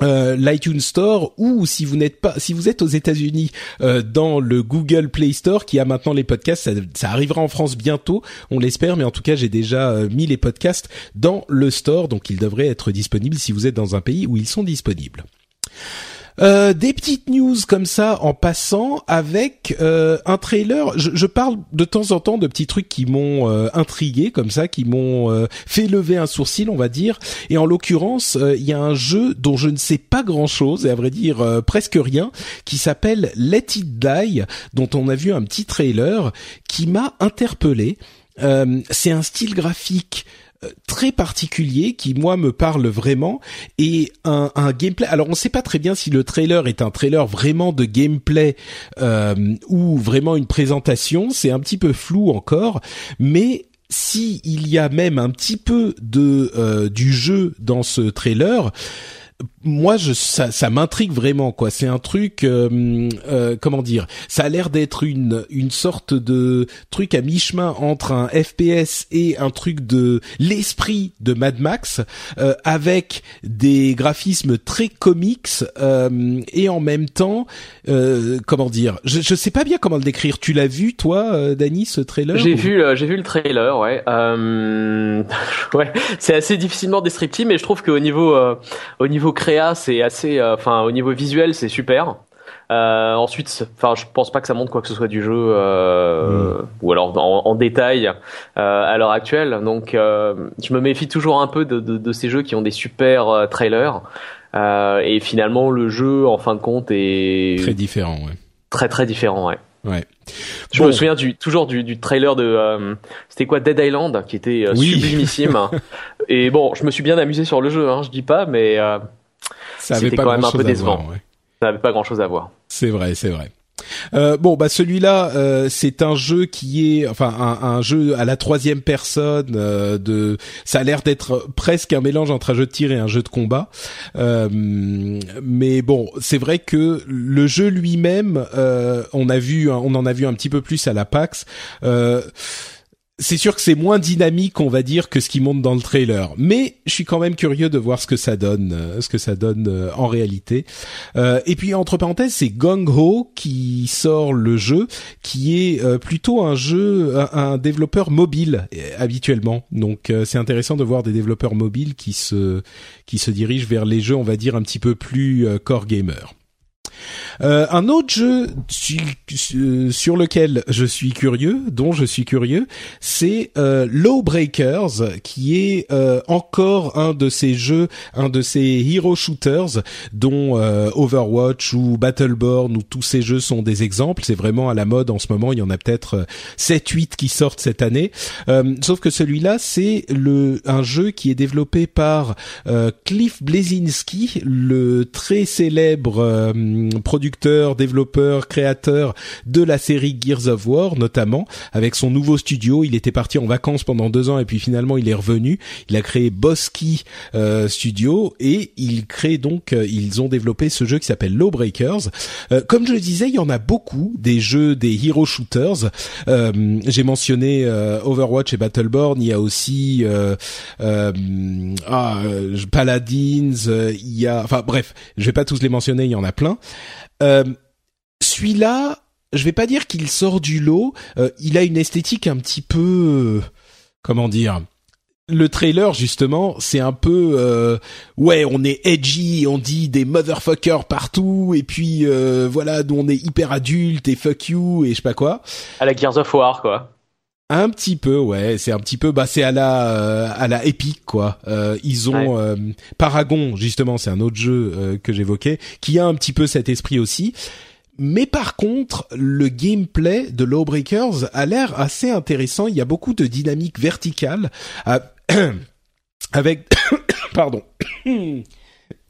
euh, l'iTunes Store ou si vous êtes aux États-Unis euh, dans le Google Play Store qui a maintenant les podcasts ça, arrivera en France bientôt on l'espère mais en tout cas j'ai déjà euh, mis les podcasts dans le store donc ils devraient être disponibles si vous êtes dans un pays où ils sont disponibles Euh, des petites news comme ça en passant avec euh, un trailer. Je, parle de temps en temps de petits trucs qui m'ont euh, intrigué comme ça, qui m'ont euh, fait lever un sourcil, on va dire. Et en l'occurrence, il y a un jeu dont je ne sais pas grand-chose et à vrai dire presque rien, qui s'appelle Let It Die, dont on a vu un petit trailer qui m'a interpellé. C'est un style graphique euh, très particulier qui moi me parle vraiment et un, un gameplay. Alors on ne sait pas très bien si le trailer est un trailer vraiment de gameplay euh, ou vraiment une présentation. C'est un petit peu flou encore, mais si il y a même un petit peu de euh, du jeu dans ce trailer, moi je ça, ça m'intrigue vraiment quoi. C'est un truc euh, euh, comment dire ça a l'air d'être une une sorte de truc à mi-chemin entre un FPS et un truc de l'esprit de Mad Max euh, avec des graphismes très comics et en même temps comment dire je je sais pas bien comment le décrire. Tu l'as vu toi Dany ce trailer j'ai vu j'ai vu le trailer ouais. Ouais c'est assez difficilement descriptif mais je trouve qu'au niveau au niveau créa, c'est assez, euh, enfin au niveau visuel, c'est super. Euh, ensuite, enfin, je pense pas que ça montre quoi que ce soit du jeu, euh, ou alors en, détail à l'heure actuelle. Donc, je me méfie toujours un peu de, ces jeux qui ont des super trailers. et finalement, le jeu, en fin de compte, est très différent. Ouais. Très très différent, ouais. Ouais. Je me souviens du, toujours du, du trailer de euh, c'était quoi Dead Island qui était euh, sublimissime et bon je me suis bien amusé sur le jeu hein, je dis pas mais euh, c'était quand même un peu décevant ça n'avait pas grand chose à voir c'est vrai c'est vrai euh, bon, bah celui-là, euh, c'est un jeu qui est, enfin, un, un jeu à la troisième personne. Euh, de, ça a l'air d'être presque un mélange entre un jeu de tir et un jeu de combat. mais bon, c'est vrai que le jeu lui-même, on a vu, on en a vu un petit peu plus à la PAX c'est sûr que c'est moins dynamique, on va dire, que ce qui monte dans le trailer. Mais je suis quand même curieux de voir ce que ça donne, euh, ce que ça donne euh, en réalité. Euh, et puis entre parenthèses, c'est Gong Ho qui sort le jeu, qui est plutôt un jeu, un, développeur mobile habituellement. Donc c'est intéressant de voir des développeurs mobiles qui se qui se dirigent vers les jeux, on va dire, un petit peu plus core gamer. Euh, un autre jeu sur lequel je suis curieux, dont je suis curieux, c'est euh, Lawbreakers, qui est euh, encore un de ces jeux, un de ces hero shooters dont euh, Overwatch ou Battleborn ou tous ces jeux sont des exemples. C'est vraiment à la mode en ce moment. Il y en a peut-être 7-8 qui sortent cette année. sauf que celui-là, c'est le un jeu qui est développé par Cliff Blazinski, le très célèbre producteur, développeur, créateur de la série Gears of War notamment, avec son nouveau studio. Il était parti en vacances pendant deux ans et puis finalement il est revenu. Il a créé Bosky euh, Studio et il crée donc, euh, ils ont développé ce jeu qui s'appelle Lawbreakers. Euh, comme je le disais, il y en a beaucoup des jeux des hero shooters. Euh, J'ai mentionné euh, Overwatch et Battleborn. Il y a aussi ah, Paladins. il y a, enfin bref, je vais pas tous les mentionner. Il y en a plein. Euh, celui-là, je vais pas dire qu'il sort du lot. Euh, il a une esthétique un petit peu, euh, comment dire. Le trailer justement, c'est un peu ouais, on est edgy, on dit des motherfuckers partout et puis voilà, on est hyper adulte et fuck you et je sais pas quoi. À la Gears of War quoi. Un petit peu, ouais. C'est un petit peu, bah, c'est à la euh, à la Epic quoi. Euh, ils ont euh, Paragon justement, c'est un autre jeu que j'évoquais, qui a un petit peu cet esprit aussi. Mais par contre, le gameplay de Lawbreakers a l'air assez intéressant. Il y a beaucoup de dynamique verticale avec, pardon.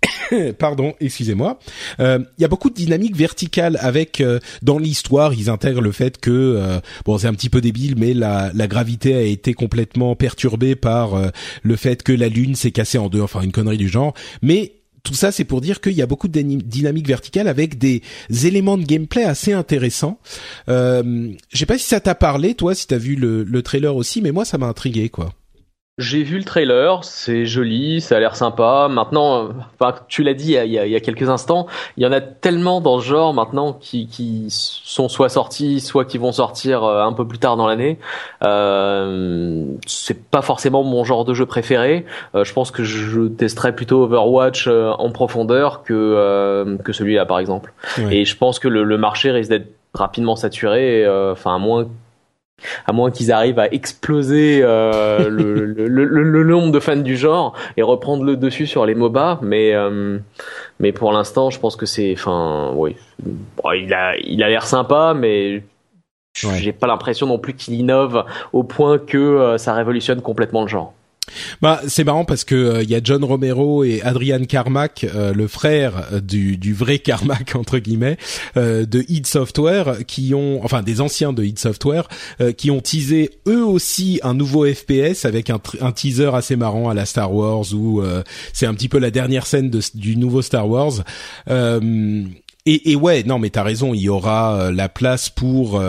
Pardon, excusez-moi. Euh, il y a beaucoup de dynamique verticale avec euh, dans l'histoire, ils intègrent le fait que euh, bon, c'est un petit peu débile, mais la, la gravité a été complètement perturbée par le fait que la lune s'est cassée en deux, enfin une connerie du genre. Mais tout ça, c'est pour dire qu'il y a beaucoup de dynamique verticale avec des éléments de gameplay assez intéressants. Euh, je sais pas si ça t'a parlé, toi, si t'as vu le, le trailer aussi, mais moi, ça m'a intrigué, quoi. J'ai vu le trailer, c'est joli, ça a l'air sympa. Maintenant, enfin, tu l'as dit il y, a, il y, a, quelques instants, il y en a tellement dans ce genre maintenant qui, qui sont soit sortis, soit qui vont sortir euh, un peu plus tard dans l'année, euh, c'est pas forcément mon genre de jeu préféré. je pense que je testerais plutôt Overwatch en profondeur que que celui-là par exemple. Et je pense que le, le marché risque d'être rapidement saturé. Enfin, à moins à moins qu'ils arrivent à exploser euh, le, le, le, nombre de fans du genre et reprendre le dessus sur les MOBA, mais euh, mais pour l'instant, je pense que c'est, enfin, oui, il a il a l'air sympa, mais j'ai pas l'impression non plus qu'il innove au point que euh, ça révolutionne complètement le genre. Bah, c'est marrant parce que il euh, y a John Romero et Adrian Carmack, euh, le frère euh, du, du vrai Carmack entre guillemets, de id Software, qui ont, enfin des anciens de id Software, qui ont teasé eux aussi un nouveau FPS avec un, un teaser assez marrant à la Star Wars où c'est un petit peu la dernière scène de, du nouveau Star Wars. Et, et, ouais, non, mais t'as raison, il y aura la place pour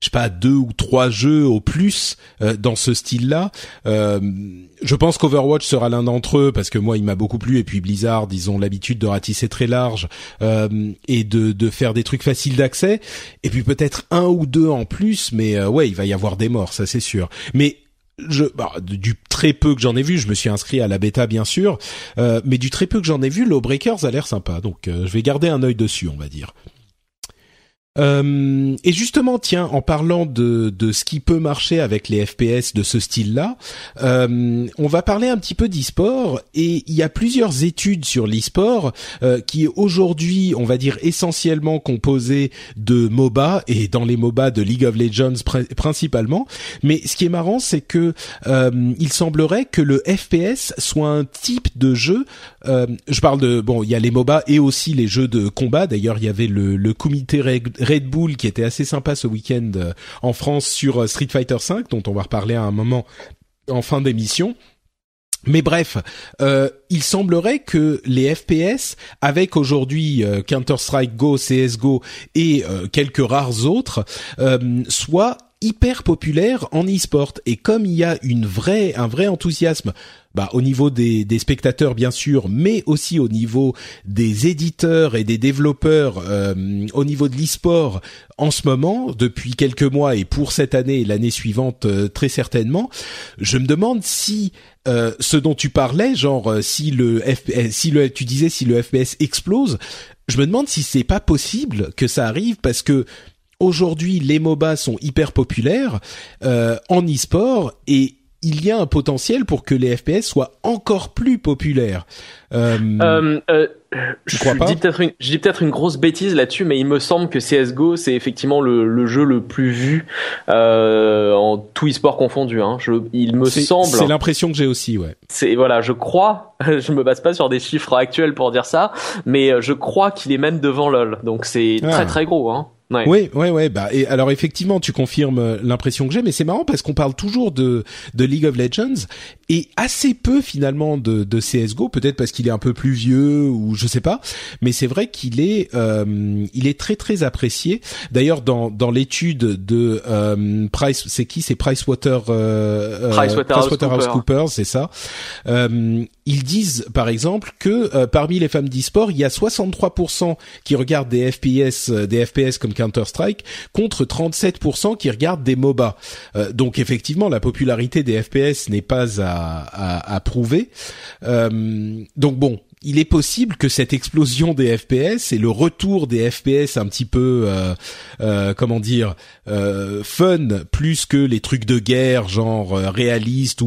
je sais pas deux ou trois jeux au plus euh, dans ce style-là. Euh, je pense qu'Overwatch sera l'un d'entre eux parce que moi il m'a beaucoup plu et puis Blizzard ils ont l'habitude de ratisser très large euh, et de, de faire des trucs faciles d'accès et puis peut-être un ou deux en plus mais ouais il va y avoir des morts ça c'est sûr. Mais je bah, du très peu que j'en ai vu, je me suis inscrit à la bêta bien sûr, mais du très peu que j'en ai vu, Lawbreakers a l'air sympa, donc je vais garder un œil dessus, on va dire. Euh, et justement, tiens, en parlant de, de ce qui peut marcher avec les FPS de ce style-là, euh, on va parler un petit peu d'e-sport. Et il y a plusieurs études sur l'e-sport euh, qui aujourd'hui, on va dire essentiellement composées de MOBA et dans les MOBA de League of Legends principalement. Mais ce qui est marrant, c'est que il semblerait que le FPS soit un type de jeu. Euh, je parle de bon, il y a les MOBA et aussi les jeux de combat. D'ailleurs, il y avait le, le comité Red Bull qui était assez sympa ce week-end euh, en France sur euh, Street Fighter V, dont on va reparler à un moment en fin d'émission. Mais bref, euh, il semblerait que les FPS, avec aujourd'hui Counter-Strike Go, CS:GO et quelques rares autres, soient hyper populaires en e-sport. Et comme il y a une vraie, un vrai enthousiasme bah, au niveau des, des, spectateurs bien sûr, mais aussi au niveau des éditeurs et des développeurs, euh, au niveau de l'e-sport en ce moment, depuis quelques mois et pour cette année et l'année suivante euh, très certainement, je me demande si euh, ce dont tu parlais, genre si le FPS, si le tu disais si le FPS explose, je me demande si c'est pas possible que ça arrive parce que aujourd'hui les MOBA sont hyper populaires en e-sport et il y a un potentiel pour que les FPS soient encore plus populaires. Euh, euh, euh je, dis peut-être une, je dis peut-être une grosse bêtise là-dessus, mais il me semble que CS:GO c'est effectivement le, le, jeu le plus vu euh, en tout e-sport confondu. Hein. Je, il me semble. C'est l'impression que j'ai aussi, ouais. C'est voilà, je crois. Je me base pas sur des chiffres actuels pour dire ça, mais euh, je crois qu'il est même devant LoL. Donc c'est ah. très très gros, hein. Oui, oui, oui. Bah, et alors effectivement, tu confirmes euh, l'impression que j'ai, mais c'est marrant parce qu'on parle toujours de de League of Legends et assez peu finalement de, de CS:GO. Peut-être parce qu'il est un peu plus vieux ou je sais pas. Mais c'est vrai qu'il est euh, il est très très apprécié. D'ailleurs, dans dans l'étude de euh, Price, c'est qui? C'est Pricewater euh, Pricewaterhouse c'est ça. Ils disent par exemple que parmi les femmes d'e-sport, il y a 63% qui regardent des FPS, des FPS comme Counter-Strike contre 37% qui regardent des MOBA. Euh, donc effectivement, la popularité des FPS n'est pas à, prouver. Euh, donc bon, il est possible que cette explosion des FPS et le retour des FPS un petit peu, euh, euh, comment dire, euh, fun, plus que les trucs de guerre, genre euh, réalistes ou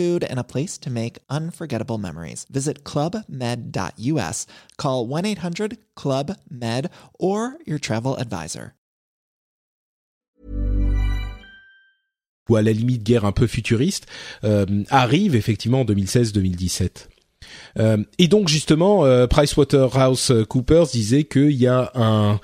food, and a place to make unforgettable memories. Visit clubmed.us, call 1 800 Club Med, or your travel advisor. Ou à la limite guerre un peu futuriste, euh, arrive effectivement en 2016-2017. Euh, et donc justement, euh, PricewaterhouseCoopers disait qu'il y a un,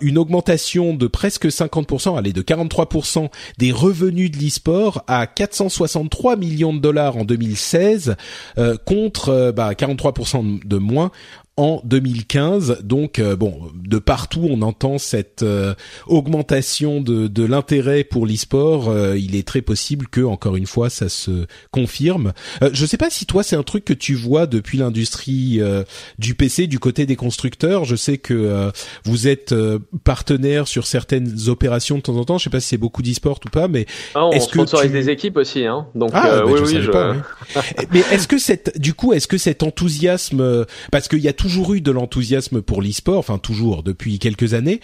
une augmentation de presque 50%, allez de 43% des revenus de l'e-sport à 463 millions de dollars en 2016 euh, contre euh, bah, 43% de moins en 2015. Donc euh, bon, de partout on entend cette euh, augmentation de, de l'intérêt pour l'e-sport. Euh, il est très possible que encore une fois ça se confirme. je sais pas si toi c'est un truc que tu vois depuis l'industrie du PC du côté des constructeurs. Je sais que vous êtes partenaire sur certaines opérations de temps en temps. Je sais pas si c'est beaucoup d'e-sport ou pas, mais ah, on est-ce sponsorise des équipes aussi, hein. Donc ah, bah, oui, oui, je... pas, mais est-ce que cette, du coup, est-ce que cet enthousiasme, parce qu'il y a toujours eu de l'enthousiasme pour l'e-sport, enfin toujours depuis quelques années.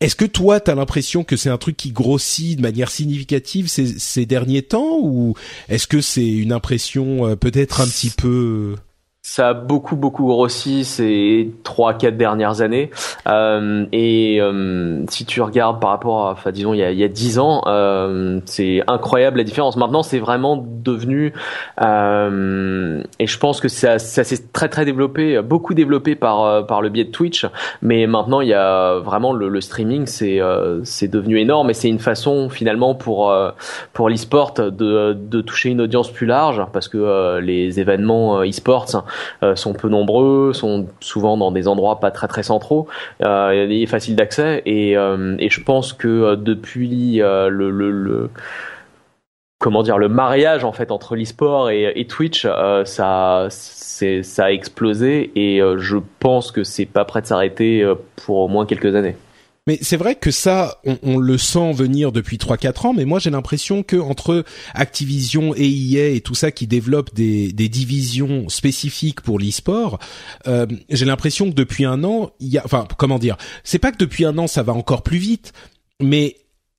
Est-ce que toi, tu as l'impression que c'est un truc qui grossit de manière significative ces, derniers temps, ou est-ce que c'est une impression euh, peut-être un petit peu ça a beaucoup beaucoup grossi ces trois quatre dernières années. Euh, et euh, si tu regardes par rapport à enfin disons il y a il y a dix ans euh, c'est incroyable la différence. Maintenant c'est vraiment devenu euh, et je pense que ça ça s'est très très développé beaucoup développé par euh, par le biais de Twitch. Mais maintenant il y a vraiment le, le streaming c'est euh, c'est devenu énorme. Et c'est une façon finalement pour pour l'e-sport de de toucher une audience plus large. Parce que les événements e-sports sont peu nombreux, sont souvent dans des endroits pas très très centraux euh, et faciles d'accès. Et, euh, et, je pense que depuis le, comment dire le mariage en fait entre l'e-sport et, Twitch euh, ça a explosé et je pense que c'est pas prêt de s'arrêter pour au moins quelques années. Mais c'est vrai que ça, on, le sent venir depuis 3-4 ans, mais moi j'ai l'impression que entre Activision et EA et tout ça qui développent des, divisions spécifiques pour l'e-sport, euh, j'ai l'impression que depuis un an, il y a, enfin comment dire, c'est pas que depuis un an ça va encore plus vite, mais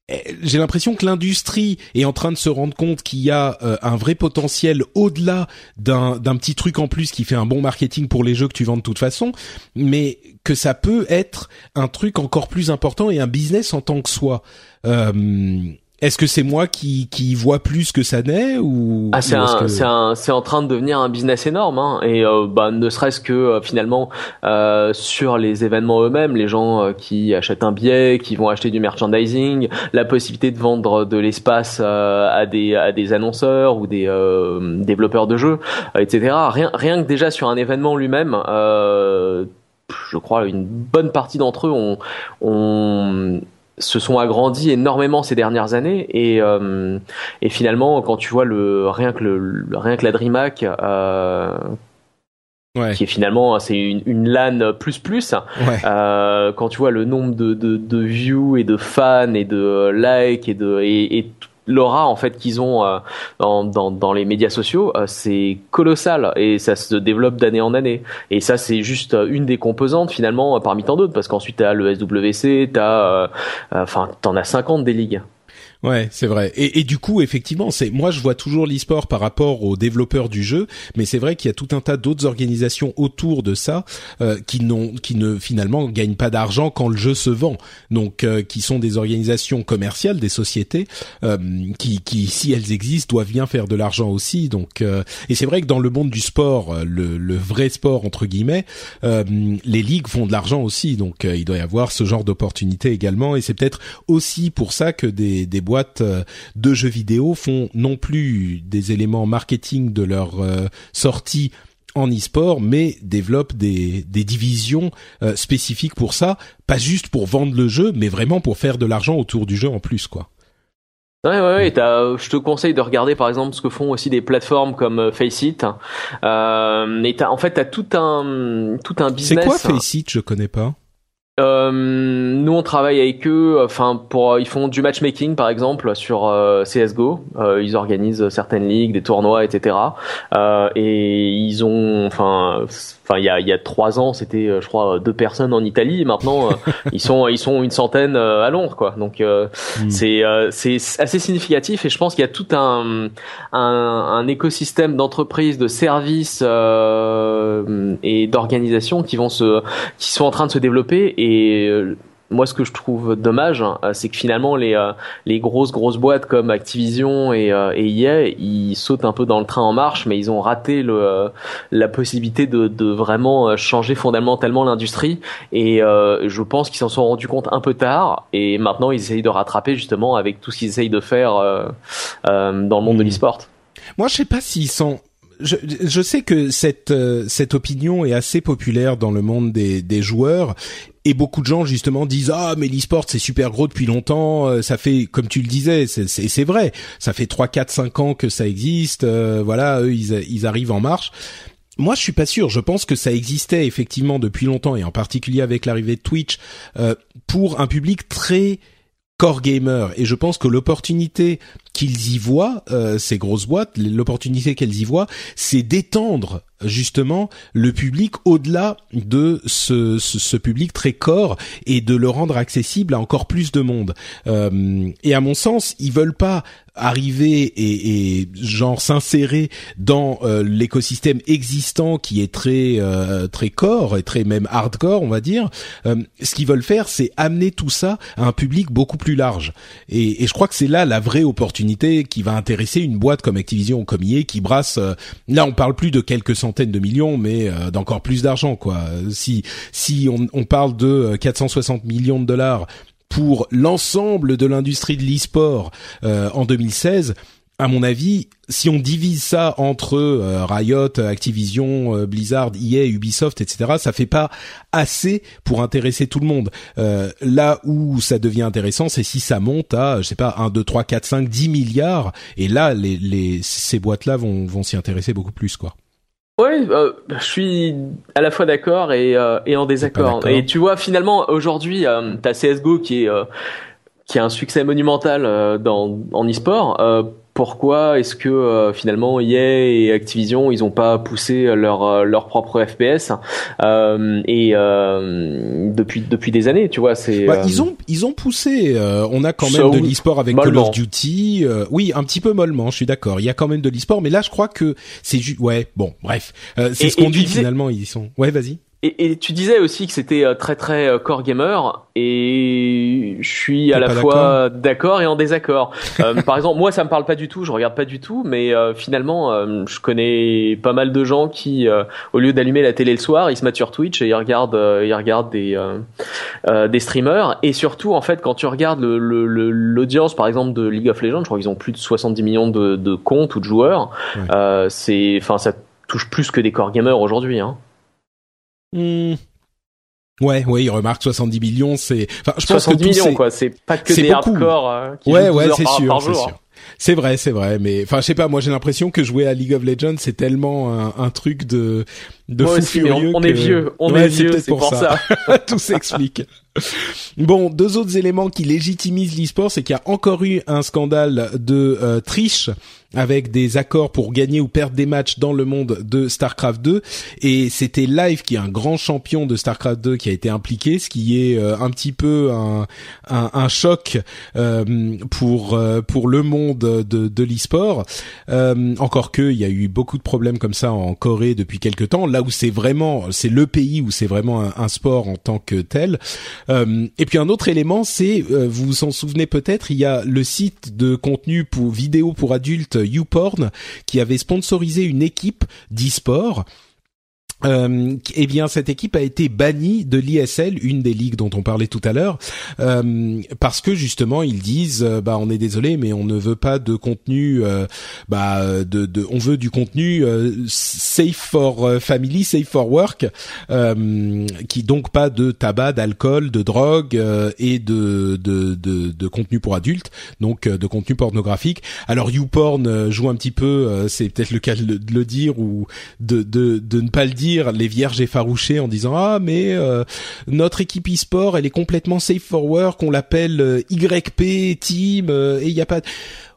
j'ai l'impression que l'industrie est en train de se rendre compte qu'il y a euh, un vrai potentiel au-delà d'un d'un petit truc en plus qui fait un bon marketing pour les jeux que tu vends de toute façon, mais que ça peut être un truc encore plus important et un business en tant que soi. Euh, est-ce que c'est moi qui, qui vois plus que ça n'est ou ah, c'est c'est en train de devenir un business énorme hein, et euh, bah, ne serait-ce que euh, finalement euh, sur les événements eux-mêmes les gens euh, qui achètent un billet qui vont acheter du merchandising la possibilité de vendre de l'espace à des à des annonceurs ou des développeurs de jeux etc rien rien que déjà sur un événement lui-même je crois une bonne partie d'entre eux ont, ont se sont agrandis énormément ces dernières années et, euh, et finalement quand tu vois le rien que le, rien que la DreamHack euh, ouais. qui est finalement c'est une, une LAN plus plus ouais. euh, quand tu vois le nombre de, de, de views et de fans et de likes et de et, et l'aura en fait qu'ils ont euh, dans, les médias sociaux, euh, c'est colossal et ça se développe d'année en année. Et ça, c'est juste euh, une des composantes finalement parmi tant d'autres, parce qu'ensuite t'as le SWC, t'as, enfin, t'en as 50 des ligues. Ouais, c'est vrai. Et, du coup, effectivement, c'est moi je vois toujours l'e-sport par rapport aux développeurs du jeu, mais c'est vrai qu'il y a tout un tas d'autres organisations autour de ça euh, qui n'ont, qui ne finalement gagnent pas d'argent quand le jeu se vend. Donc, euh, qui sont des organisations commerciales, des sociétés euh, qui, qui, si elles existent, doivent bien faire de l'argent aussi. Donc, euh, et c'est vrai que dans le monde du sport, euh, le, le vrai sport entre guillemets, les ligues font de l'argent aussi. Donc, il doit y avoir ce genre d'opportunité également. Et c'est peut-être aussi pour ça que des, des boîtes euh, de jeux vidéo font non plus des éléments marketing de leur euh, sortie en e-sport, mais développent des, des divisions euh, spécifiques pour ça, pas juste pour vendre le jeu, mais vraiment pour faire de l'argent autour du jeu en plus, quoi. Ouais, ouais, ouais je te conseille de regarder par exemple ce que font aussi des plateformes comme Faceit. Euh, et en fait, t'as tout un tout un business. C'est quoi Faceit? Je connais pas. Euh, nous on travaille avec eux. Enfin, pour ils font du matchmaking par exemple sur euh, CS:GO. Euh, ils organisent certaines ligues, des tournois, etc. Euh, et ils ont, enfin, enfin il y a il y a trois ans c'était je crois deux personnes en Italie. Et maintenant ils sont ils sont une centaine à Londres quoi. Donc hmm. c'est c'est assez significatif et je pense qu'il y a tout un un, un écosystème d'entreprises, de services et d'organisations qui vont se qui sont en train de se développer et et euh, moi, ce que je trouve dommage, hein, c'est que finalement les euh, les grosses grosses boîtes comme Activision et, euh, et EA, ils sautent un peu dans le train en marche, mais ils ont raté le la possibilité de, de vraiment changer fondamentalement l'industrie. Et je pense qu'ils s'en sont rendus compte un peu tard. Et maintenant, ils essayent de rattraper justement avec tout ce qu'ils essayent de faire dans le monde de mmh. l'e-sport. Moi, je sais pas s'ils sont je, je, sais que cette cette opinion est assez populaire dans le monde des, des joueurs et beaucoup de gens justement disent ah mais l'e-sport c'est super gros depuis longtemps, euh, ça fait comme tu le disais, c'est vrai, ça fait 3 4 5 ans que ça existe, euh, voilà, eux ils, ils arrivent en marche. Moi, je suis pas sûr. Je pense que ça existait effectivement depuis longtemps, et en particulier avec l'arrivée de Twitch, euh, pour un public très core gamer. Et je pense que l'opportunité qu'ils y voient, euh, ces grosses boîtes, l'opportunité qu'elles y voient, c'est d'étendre justement le public au-delà de ce, ce, public très corps et de le rendre accessible à encore plus de monde. Euh, et à mon sens, ils veulent pas arriver et, et genre s'insérer dans euh, l'écosystème existant qui est très euh, très core et très même hardcore on va dire. Euh, ce qu'ils veulent faire c'est amener tout ça à un public beaucoup plus large. Et, et je crois que c'est là la vraie opportunité qui va intéresser une boîte comme Activision ou comme EA qui brasse là on parle plus de quelques centaines de millions, mais euh, d'encore plus d'argent, quoi. Si si on, on parle de 460 euh, millions de dollars pour l'ensemble de l'industrie de l'e-sport euh, en 2016 à mon avis, si on divise ça entre euh, Riot, Activision, euh, Blizzard, EA, Ubisoft, etc., ça fait pas assez pour intéresser tout le monde. Euh, là où ça devient intéressant, c'est si ça monte à, je sais pas, 1, 2, 3, 4, 5, 10 milliards, et là, les, les ces boîtes-là vont, vont s'y intéresser beaucoup plus, quoi. Oui, euh, je suis à la fois d'accord et, euh, et en désaccord. Et tu vois, finalement, aujourd'hui, euh, t'as CSGO qui est euh, qui a un succès monumental dans en e-sport pourquoi est-ce que euh, finalement EA et Activision ils ont pas poussé leur euh, leur propre FPS euh, et depuis depuis des années tu vois c'est bah, ils ont ils ont poussé on a quand même de l'e-sport avec Call of Duty oui un petit peu mollement je suis d'accord il y a quand même de l'e-sport mais là je crois que c'est juste ouais bon bref c'est ce qu'on dit finalement ils sont ouais vas-y et, et, tu disais aussi que c'était euh, très très euh, core gamer et je suis à la fois d'accord et en désaccord. euh, par exemple, moi ça me parle pas du tout, je regarde pas du tout, mais euh, finalement je connais pas mal de gens qui, au lieu d'allumer la télé le soir, ils se mettent sur Twitch et ils regardent ils regardent des des streamers et surtout en fait quand tu regardes l'audience le, par exemple de League of Legends, je crois qu'ils ont plus de 70 millions de, de comptes ou de joueurs. c'est enfin ça touche plus que des core gamers aujourd'hui. Hein. Hmm. Ouais, ouais, il remarque 70 millions, c'est. Enfin, je pense 70 que millions, quoi. C'est pas que des hardcore euh, qui ouais, ouais, c'est sûr, c'est sûr. C'est vrai, c'est vrai, mais enfin, je sais pas. Moi, j'ai l'impression que jouer à League of Legends, c'est tellement un, un, truc de de fou furieux. On, est vieux, on est vieux, c'est pour, ça. ça. Tout s'explique. Bon, deux autres éléments qui légitimisent l'e-sport, c'est qu'il y a encore eu un scandale de euh, triche avec des accords pour gagner ou perdre des matchs dans le monde de StarCraft 2 et c'était Live qui est un grand champion de StarCraft 2 qui a été impliqué ce qui est euh, un petit peu un, choc euh, pour pour le monde de, de l'e-sport. Encore que il y a eu beaucoup de problèmes comme ça en Corée depuis quelques temps là où c'est vraiment c'est le pays où c'est vraiment un, sport en tant que tel. Euh, et puis un autre élément, c'est, euh, vous vous en souvenez peut-être, il y a le site de contenu pour vidéo pour adultes YouPorn qui avait sponsorisé une équipe d'e-sport euh, eh bien, cette équipe a été bannie de l'ISL, une des ligues dont on parlait tout à l'heure, euh, parce que justement ils disent, euh, bah on est désolé, mais on ne veut pas de contenu, euh, bah de, de, on veut du contenu euh, safe for family, safe for work, qui donc pas de tabac, d'alcool, de drogue et de, de, de, de contenu pour adultes, donc de contenu pornographique. Alors YouPorn joue un petit peu, c'est peut-être le cas de le dire ou de, de, de ne pas le dire les vierges effarouchées en disant ah mais euh, notre équipe e-sport elle est complètement safe for work, on l'appelle euh, YP team euh, et il y a pas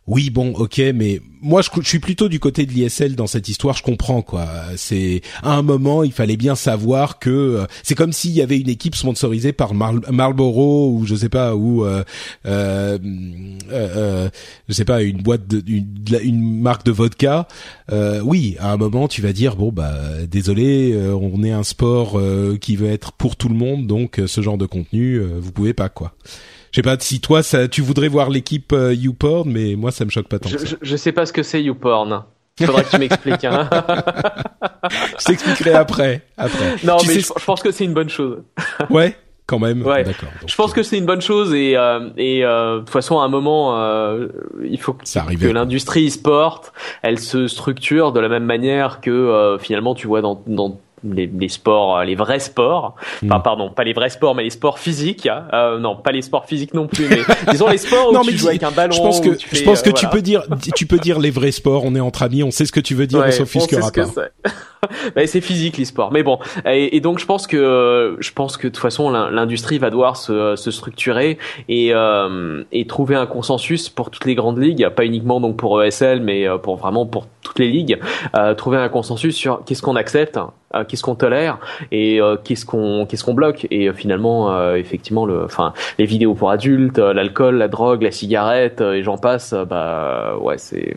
oui, bon, ok, mais moi je, suis plutôt du côté de l'ISL dans cette histoire. Je comprends quoi. C'est à un moment, il fallait bien savoir que euh, c'est comme s'il y avait une équipe sponsorisée par Marlboro ou je sais pas ou euh, euh, euh, je sais pas une boîte de une, marque de vodka. oui, à un moment, tu vas dire bon bah désolé, on est un sport qui veut être pour tout le monde, donc ce genre de contenu, vous pouvez pas quoi. Je sais pas si toi, ça, tu voudrais voir l'équipe euh, YouPorn, mais moi, ça me choque pas tant. Je, ça. je, sais pas ce que c'est YouPorn. Faudrait que tu m'expliques. Hein. je t'expliquerai après. Après. Non, mais je, pense que c'est une bonne chose. ouais. Quand même. Ouais. D'accord. Je pense que c'est une bonne chose et euh, et euh, de toute façon à un moment euh, il faut que, que l'industrie e-sport elle se structure de la même manière que euh, finalement tu vois dans dans les, les, sports, euh, les vrais sports. Enfin, mm. pardon, pas les vrais sports, mais les sports physiques. Hein. Euh, non, pas les sports physiques non plus, mais disons les sports où non, tu joues avec un ballon. Je pense que, je pense que tu peux dire, tu peux dire les vrais sports. On est entre amis, on sait ce que tu veux dire, ouais, on s'offusquera pas. bah, c'est physique l'e-sport, mais bon. Et, et, donc je pense que je pense que de toute façon l'industrie va devoir se, se structurer et euh, et trouver un consensus pour toutes les grandes ligues, pas uniquement donc pour ESL, mais euh, pour vraiment pour toutes les ligues, euh, trouver un consensus sur qu'est-ce qu'on accepte, euh, qu'est-ce qu'on tolère et euh, qu'est-ce qu'on qu'est-ce qu'on bloque. Et finalement effectivement le enfin les vidéos pour adultes l'alcool la drogue la cigarette et j'en passe bah ouais c'est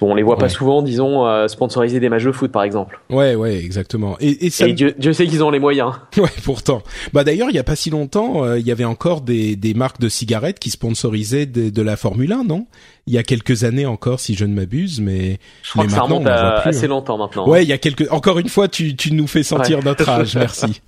on les voit pas souvent, disons, euh, sponsoriser des matchs de foot, par exemple. Ouais, ouais, exactement. Et, et, ça... Dieu, sait qu'ils ont les moyens. Ouais, pourtant. Bah d'ailleurs, il y a pas si longtemps, euh, il y avait encore des, des marques de cigarettes qui sponsorisaient de, de la Formule 1, non? Il y a quelques années encore, si je ne m'abuse, mais je crois que ça remonte à assez hein. longtemps maintenant. Ouais, il y a quelques. Encore une fois, tu tu nous fais sentir notre âge. Merci.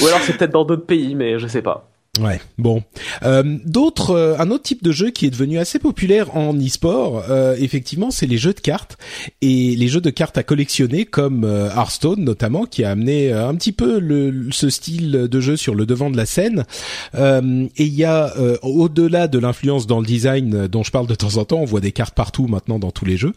Ou alors c'est peut-être dans d'autres pays, mais je sais pas. Ouais, bon. Euh, d'autres, euh, un autre type de jeu qui est devenu assez populaire en e-sport, euh, effectivement, c'est les jeux de cartes et les jeux de cartes à collectionner, comme euh, Hearthstone notamment, qui a amené un petit peu le, ce style de jeu sur le devant de la scène. et il y a, au-delà de l'influence dans le design dont je parle de temps en temps, on voit des cartes partout maintenant dans tous les jeux,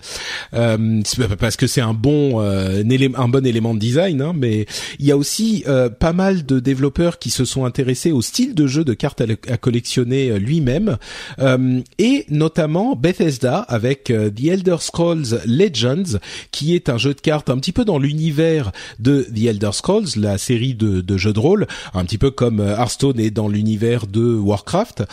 parce que c'est un bon, un, bon élément de design, hein, mais il y a aussi pas mal de développeurs qui se sont intéressés au style de jeu de cartes à, collectionner euh, lui-même, euh, et notamment Bethesda avec euh, The Elder Scrolls Legends, qui est un jeu de cartes un petit peu dans l'univers de The Elder Scrolls, la série de, de jeux de rôle, un petit peu comme Hearthstone est dans l'univers de Warcraft.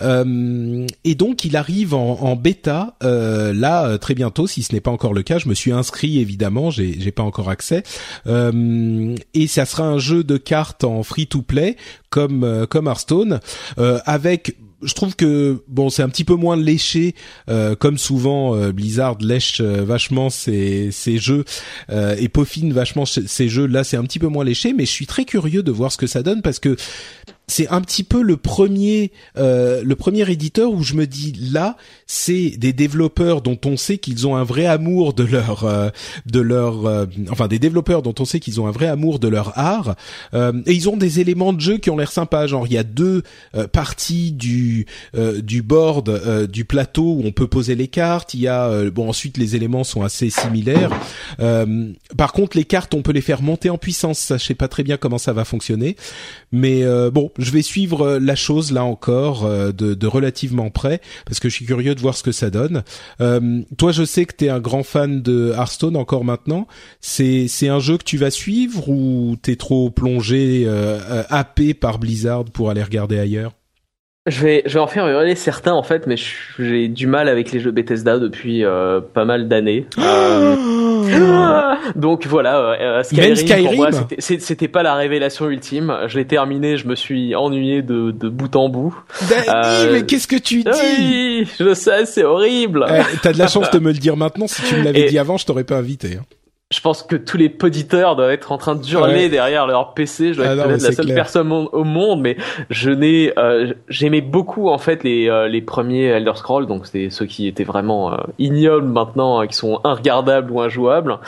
et donc il arrive en, bêta là très bientôt, si ce n'est pas encore le cas. Je me suis inscrit évidemment, j'ai pas encore accès. et ça sera un jeu de cartes en free to play comme comme Hearthstone. Stone, euh, avec je trouve que bon c'est un petit peu moins léché euh, comme souvent euh, Blizzard lèche vachement ses, ses jeux et peaufine vachement ses jeux. Là c'est un petit peu moins léché mais je suis très curieux de voir ce que ça donne parce que c'est un petit peu le premier euh, le premier éditeur où je me dis là c'est des développeurs dont on sait qu'ils ont un vrai amour de leur euh, de leur euh, enfin des développeurs dont on sait qu'ils ont un vrai amour de leur art. Et ils ont des éléments de jeu qui ont l'air sympas. Genre il y a deux parties du du board du plateau où on peut poser les cartes. Il y a bon ensuite les éléments sont assez similaires. Par contre les cartes on peut les faire monter en puissance. Ça je sais pas très bien comment ça va fonctionner. Mais bon je vais suivre euh, la chose là encore euh, de, relativement près parce que je suis curieux de voir ce que ça donne. Euh, toi, je sais que tu es un grand fan de Hearthstone encore maintenant. C'est c'est un jeu que tu vas suivre ou t'es trop plongé euh, happé par Blizzard pour aller regarder ailleurs? Je vais, je vais en faire hurler certains en fait, mais j'ai du mal avec les jeux Bethesda depuis euh, pas mal d'années. Euh, donc voilà, euh, Skyrim, Skyrim, pour moi, c'était pas la révélation ultime. Je l'ai terminé, je me suis ennuyé de, de bout en bout. Danny, mais qu'est-ce que tu dis oui, Je sais, c'est horrible. Eh, T'as de la chance de me le dire maintenant. Si tu me l'avais dit avant, je t'aurais pas invité. Hein. Je pense que tous les poditeurs doivent être en train de hurler derrière leur PC. Je dois ah être la seule personne au monde, mais je n'ai, euh, j'aimais beaucoup en fait les euh, les premiers Elder Scrolls, donc c'est ceux qui étaient vraiment euh, ignobles maintenant, hein, qui sont inregardables ou injouables,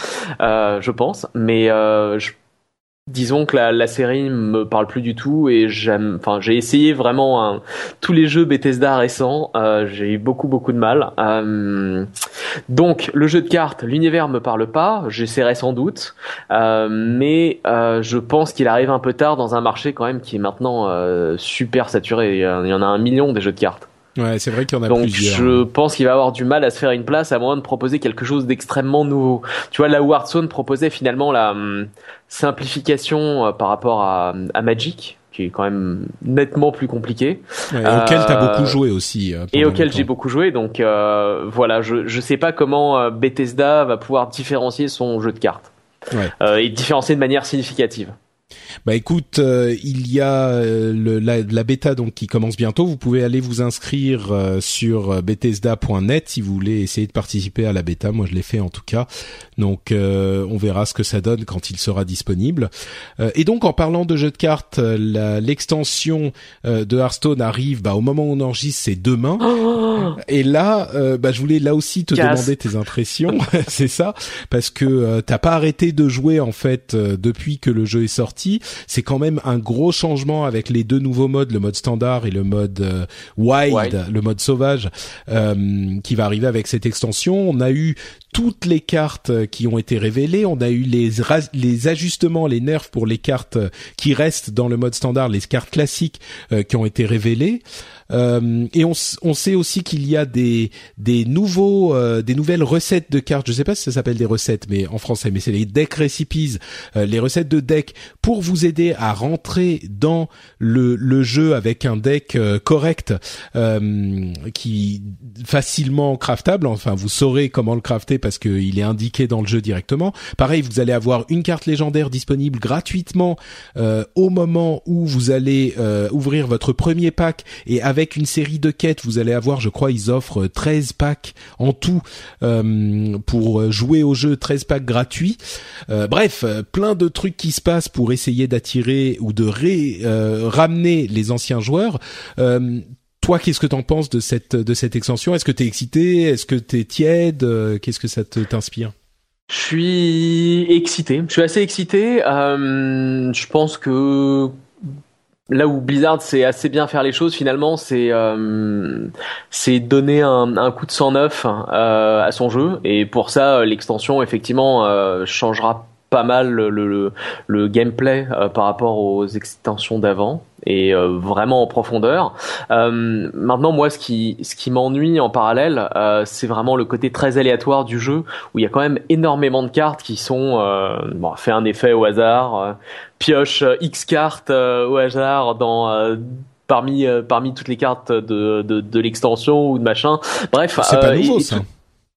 je pense. Mais je disons que la, la, série me parle plus du tout et j'aime enfin j'ai essayé vraiment tous les jeux Bethesda récents euh, j'ai eu beaucoup beaucoup de mal. Euh, donc le jeu de cartes l'univers me parle pas j'essaierai sans doute euh, mais je pense qu'il arrive un peu tard dans un marché quand même qui est maintenant super saturé. Il y en a un million des jeux de cartes Ouais, c'est vrai qu'il y en a Donc, plusieurs. je pense qu'il va avoir du mal à se faire une place à moins de proposer quelque chose d'extrêmement nouveau. Tu vois, là où Hearthstone proposait finalement la hum, simplification euh, par rapport à, à, Magic, qui est quand même nettement plus compliqué. Ouais, et auquel tu as beaucoup euh, joué aussi. Euh, et auquel j'ai beaucoup joué. Donc euh, voilà, je je sais pas comment Bethesda va pouvoir différencier son jeu de cartes ouais. et différencier de manière significative. Bah écoute, euh, il y a euh, le, la, la, bêta donc qui commence bientôt. Vous pouvez aller vous inscrire euh, sur bethesda.net si vous voulez essayer de participer à la bêta. Moi, je l'ai fait en tout cas. Donc, on verra ce que ça donne quand il sera disponible. et donc, en parlant de jeux de cartes, l'extension de Hearthstone arrive. Bah, au moment où on enregistre, c'est demain. Oh et là, bah, je voulais là aussi te demander tes impressions. c'est ça, parce que t'as pas arrêté de jouer en fait depuis que le jeu est sorti c'est quand même un gros changement avec les deux nouveaux modes, le mode standard et le mode euh, wild, le mode sauvage, euh, qui va arriver avec cette extension. On a eu toutes les cartes qui ont été révélées, on a eu les ajustements, les nerfs pour les cartes qui restent dans le mode standard, les cartes classiques euh, qui ont été révélées. Euh, et on, sait aussi qu'il y a des des nouveaux euh, des nouvelles recettes de cartes. Je sais pas si ça s'appelle des recettes, mais en français, mais c'est les deck recipes, euh, les recettes de deck pour vous aider à rentrer dans le le jeu avec un deck correct qui facilement craftable. Enfin, vous saurez comment le crafter parce qu'il est indiqué dans le jeu directement. Pareil, vous allez avoir une carte légendaire disponible gratuitement au moment où vous allez ouvrir votre premier pack et avec une série de quêtes, vous allez avoir, je crois, ils offrent 13 packs en tout euh, pour jouer au jeu, 13 packs gratuits. Euh, bref, plein de trucs qui se passent pour essayer d'attirer ou de ré, euh, ramener les anciens joueurs. Toi, qu'est-ce que t'en penses de cette de cette extension? Est-ce que t'es excité? Est-ce que t'es tiède? Qu'est-ce que ça t'inspire? Je suis excité. Je suis assez excité. je pense que là où Blizzard sait assez bien faire les choses finalement c'est euh, c'est donner un, un, coup de sang neuf euh, à son jeu. Et pour ça l'extension effectivement euh, changera pas mal le, le, gameplay euh, par rapport aux extensions d'avant et euh, vraiment en profondeur. Euh, maintenant, moi, ce qui, ce qui m'ennuie en parallèle, c'est vraiment le côté très aléatoire du jeu, où il y a quand même énormément de cartes qui sont, bon, fait un effet au hasard, pioche X cartes au hasard dans parmi parmi toutes les cartes de, de, de l'extension ou de machin. Bref, c'est pas nouveau ça.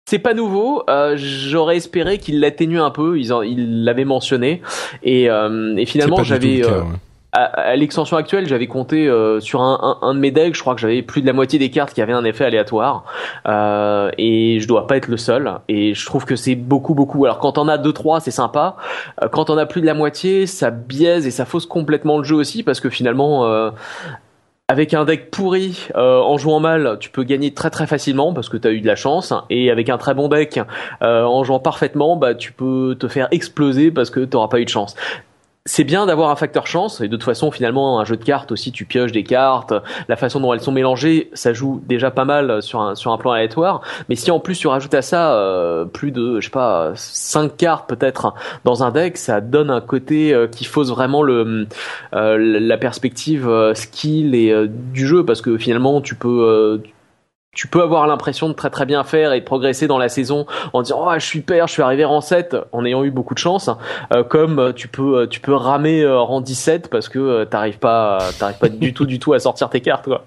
C'est pas nouveau. Euh, J'aurais espéré qu'il l'atténue un peu. Ils l'avaient mentionné. Et, euh, et finalement, j'avais euh, à, l'extension actuelle, j'avais compté euh, sur un, un, un, de mes decks. Je crois que j'avais plus de la moitié des cartes qui avaient un effet aléatoire. Euh, et je dois pas être le seul. Et je trouve que c'est beaucoup, beaucoup. Alors quand on a deux, trois, c'est sympa. Euh, quand on a plus de la moitié, ça biaise et ça fausse complètement le jeu aussi parce que finalement avec un deck pourri euh, en jouant mal, tu peux gagner très très facilement parce que tu as eu de la chance et avec un très bon deck euh, en jouant parfaitement, bah tu peux te faire exploser parce que tu n'auras pas eu de chance c'est bien d'avoir un facteur chance. Et de toute façon finalement un jeu de cartes aussi tu pioches des cartes la façon dont elles sont mélangées ça joue déjà pas mal sur un sur un plan aléatoire. Mais si en plus tu rajoutes à ça euh, plus de je sais pas cinq cartes peut-être dans un deck ça donne un côté euh, qui fausse vraiment le euh, la perspective skill et du jeu. Parce que finalement tu peux tu peux avoir l'impression de très très bien faire et de progresser dans la saison en disant oh je suis père je suis arrivé en 7 en ayant eu beaucoup de chance. Euh, comme euh, tu peux euh, tu peux ramer en 17 parce que t'arrives pas t'arrives pas du tout du tout à sortir tes cartes quoi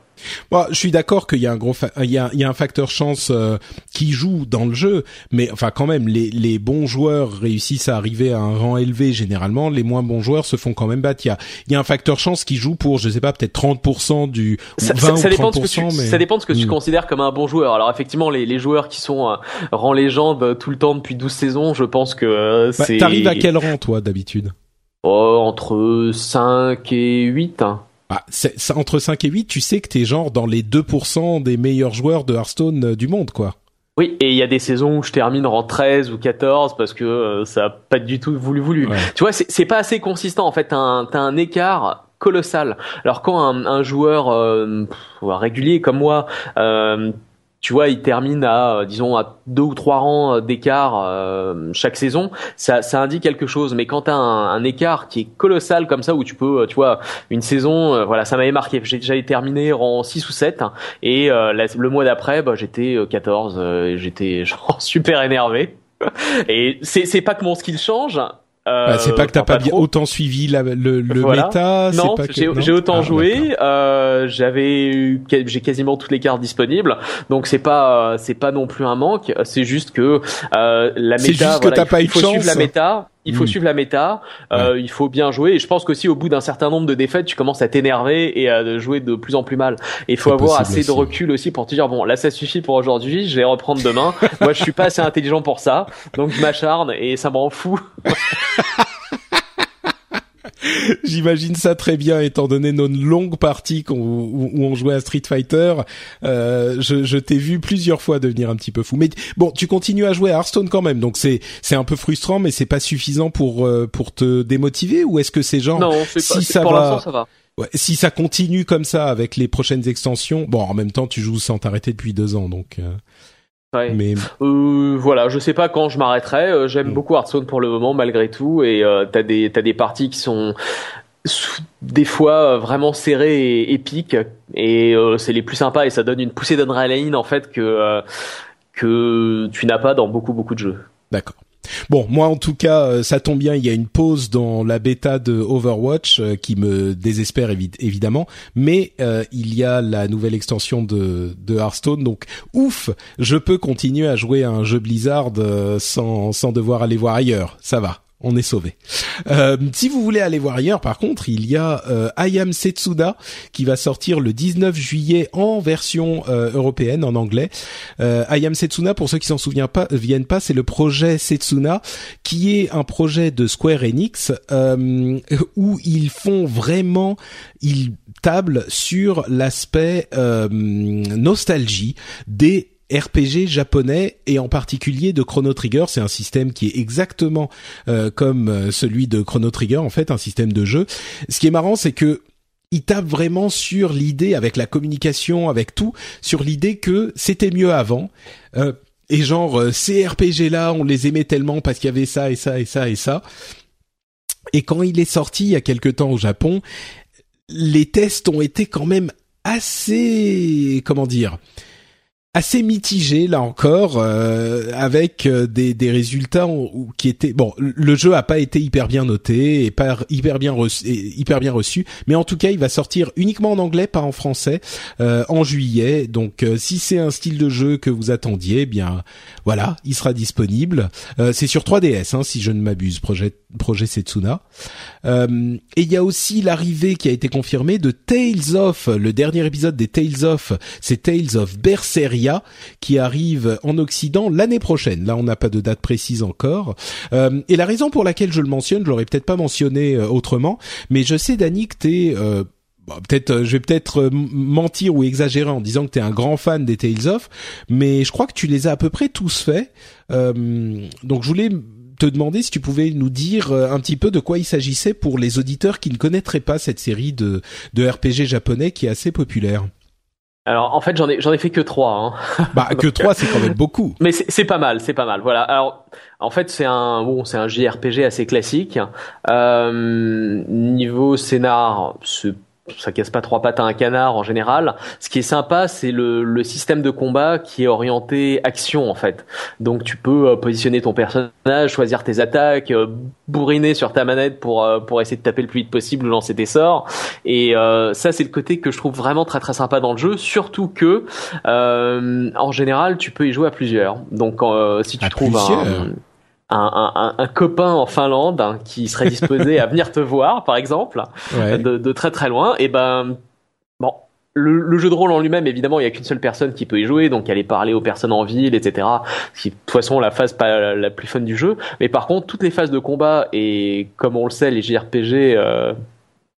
Bon, je suis d'accord qu'il y a un gros, il y a, il y a un facteur chance euh, qui joue dans le jeu, mais enfin quand même, les, les bons joueurs réussissent à arriver à un rang élevé généralement, les moins bons joueurs se font quand même battre. Il y a, il y a un facteur chance qui joue pour, je sais pas, peut-être 30% du ça, 20 ça, ou dépend 30%, de ce que tu, mais... ça dépend de ce que tu Hmm. considères comme un bon joueur. Alors effectivement, les, les joueurs qui sont euh, rang légende euh, tout le temps depuis 12 saisons, je pense que euh, Bah, c'est T'arrives à quel rang toi d'habitude? Oh, entre 5 et 8. hein. Ah, c'est, c'est entre 5 et 8, tu sais que t'es genre dans les 2% des meilleurs joueurs de Hearthstone euh, du monde, quoi. Oui, et il y a des saisons où je termine en 13 ou 14 parce que euh, ça a pas du tout voulu voulu. Ouais. Tu vois, c'est pas assez consistant en fait. T'as un, t'as un écart colossal. Alors quand un, un joueur euh, régulier comme moi, euh, tu vois, il termine à euh, disons à deux ou trois rangs d'écart euh, chaque saison, ça, ça indique quelque chose. Mais quand t'as un, un écart qui est colossal comme ça, où tu peux, euh, tu vois, une saison, euh, voilà, ça m'avait marqué. J'avais terminé rang 6 ou 7 hein, et euh, le mois d'après, bah, j'étais euh, 14, euh, et j'étais genre super énervé. Et c'est pas que mon skill change. Euh, Bah, c'est pas que t'as pas, bien autant suivi la- le, le Voilà. méta. c'est Non, pas que- j'ai autant Ah, joué. Euh, J'avais eu- j'ai quasiment toutes les cartes disponibles, donc c'est pas c'est pas non plus un manque. C'est juste que euh, la méta. C'est juste que t'as pas eu faut suivre chance. la méta. Il faut Mm. suivre la méta. Euh, Il faut bien jouer. Et je pense qu'aussi au bout d'un certain nombre de défaites, tu commences à t'énerver et à jouer de plus en plus mal. Et il faut avoir assez de recul aussi pour te dire bon là ça suffit pour aujourd'hui. Je vais reprendre demain. Moi je suis pas assez intelligent pour ça, donc je m'acharne et ça me rend fou. J'imagine ça très bien, étant donné nos longues parties qu'on- où, où on jouait à Street Fighter. Euh, je je t'ai vu plusieurs fois devenir un petit peu fou. Mais bon, tu continues à jouer à Hearthstone quand même, donc c'est c'est un peu frustrant, mais c'est pas suffisant pour euh, pour te démotiver ou est-ce que c'est genre non, c'est si pas. ça pour va- l'instant ça va. ouais, si ça continue comme ça avec les prochaines extensions, bon en même temps tu joues sans t'arrêter depuis deux ans, donc euh, Ouais. mais Euh, voilà, je sais pas quand je m'arrêterai. Euh, J'aime Mm. beaucoup Hearthstone pour le moment, malgré tout. Et euh, t'as des t'as des parties qui sont des fois euh, vraiment serrées et épiques. Et euh, c'est les plus sympas et ça donne une poussée d'adrénaline en fait que euh, que tu n'as pas dans beaucoup beaucoup de jeux. D'accord. Bon, moi en tout cas, euh, ça tombe bien, il y a une pause dans la bêta de Overwatch euh, qui me désespère évi- évidemment, mais euh, il y a la nouvelle extension de, Hearthstone, donc ouf, je peux continuer à jouer à un jeu Blizzard sans, sans devoir aller voir ailleurs, ça va. On est sauvé. Euh, si vous voulez aller voir ailleurs, par contre, il y a euh, I Am Setsuda qui va sortir le 19 juillet en version euh, européenne en anglais. Euh, I Am Setsuna, pour ceux qui s'en souviennent pas, viennent pas, c'est le projet Setsuna, qui est un projet de Square Enix euh, où ils font vraiment, ils tablent sur l'aspect nostalgie des RPG japonais et en particulier de Chrono Trigger, c'est un système qui est exactement euh, comme euh, celui de Chrono Trigger en fait, un système de jeu. Ce qui est marrant, c'est que il tape vraiment sur l'idée avec la communication, avec tout, sur l'idée que c'était mieux avant. Euh, et genre euh, ces RPG là, on les aimait tellement parce qu'il y avait ça et ça et ça et ça. Et quand il est sorti il y a quelque temps au Japon, les tests ont été quand même assez comment dire assez mitigé là encore euh, avec euh, des, des résultats où- qui étaient bon le jeu a pas été hyper bien noté et pas hyper bien reçu, hyper bien reçu mais en tout cas il va sortir uniquement en anglais pas en français euh, en juillet. Donc euh, si c'est un style de jeu que vous attendiez eh bien voilà il sera disponible. Euh, c'est sur 3DS hein, si je ne m'abuse projet projet Setsuna. Euh, et il y a aussi l'arrivée qui a été confirmée de Tales of, le dernier épisode des Tales of, c'est Tales of Berseria qui arrive en Occident l'année prochaine. Là, on n'a pas de date précise encore. Euh, et la raison pour laquelle je le mentionne, je l'aurais peut-être pas mentionné euh, autrement, mais je sais, Dani, que t'es euh, Bon, peut-être, euh, je vais peut-être mentir ou exagérer en disant que t'es un grand fan des Tales of, mais je crois que tu les as à peu près tous faits. Euh, donc, je voulais te demander si tu pouvais nous dire un petit peu de quoi il s'agissait pour les auditeurs qui ne connaîtraient pas cette série de RPG japonais qui est assez populaire. Alors en fait j'en ai j'en ai fait que trois. Hein. Bah que trois, c'est quand même beaucoup. Mais c'est pas mal, c'est pas mal. Voilà. Alors, en fait, c'est un bon, c'est un JRPG assez classique. Euh, niveau scénar, c'est ça casse pas trois pattes à un canard en général. Ce qui est sympa, c'est le, le, système de combat qui est orienté action en fait. Donc tu peux euh, positionner ton personnage, choisir tes attaques, euh, bourriner sur ta manette pour euh, pour essayer de taper le plus vite possible ou lancer tes sorts. Et ça, c'est le côté que je trouve vraiment très très sympa dans le jeu. Surtout que en général, tu peux y jouer à plusieurs. Donc si tu trouves un un, un, copain en Finlande hein, qui serait disposé à venir te voir, par exemple, de, de, très très loin, et ben bon. Le, jeu de rôle en lui-même, évidemment, il y a qu'une seule personne qui peut y jouer, donc aller parler aux personnes en ville, etc. C'est de toute façon la phase pas la plus fun du jeu. Mais par contre, toutes les phases de combat et comme on le sait, les JRPG euh,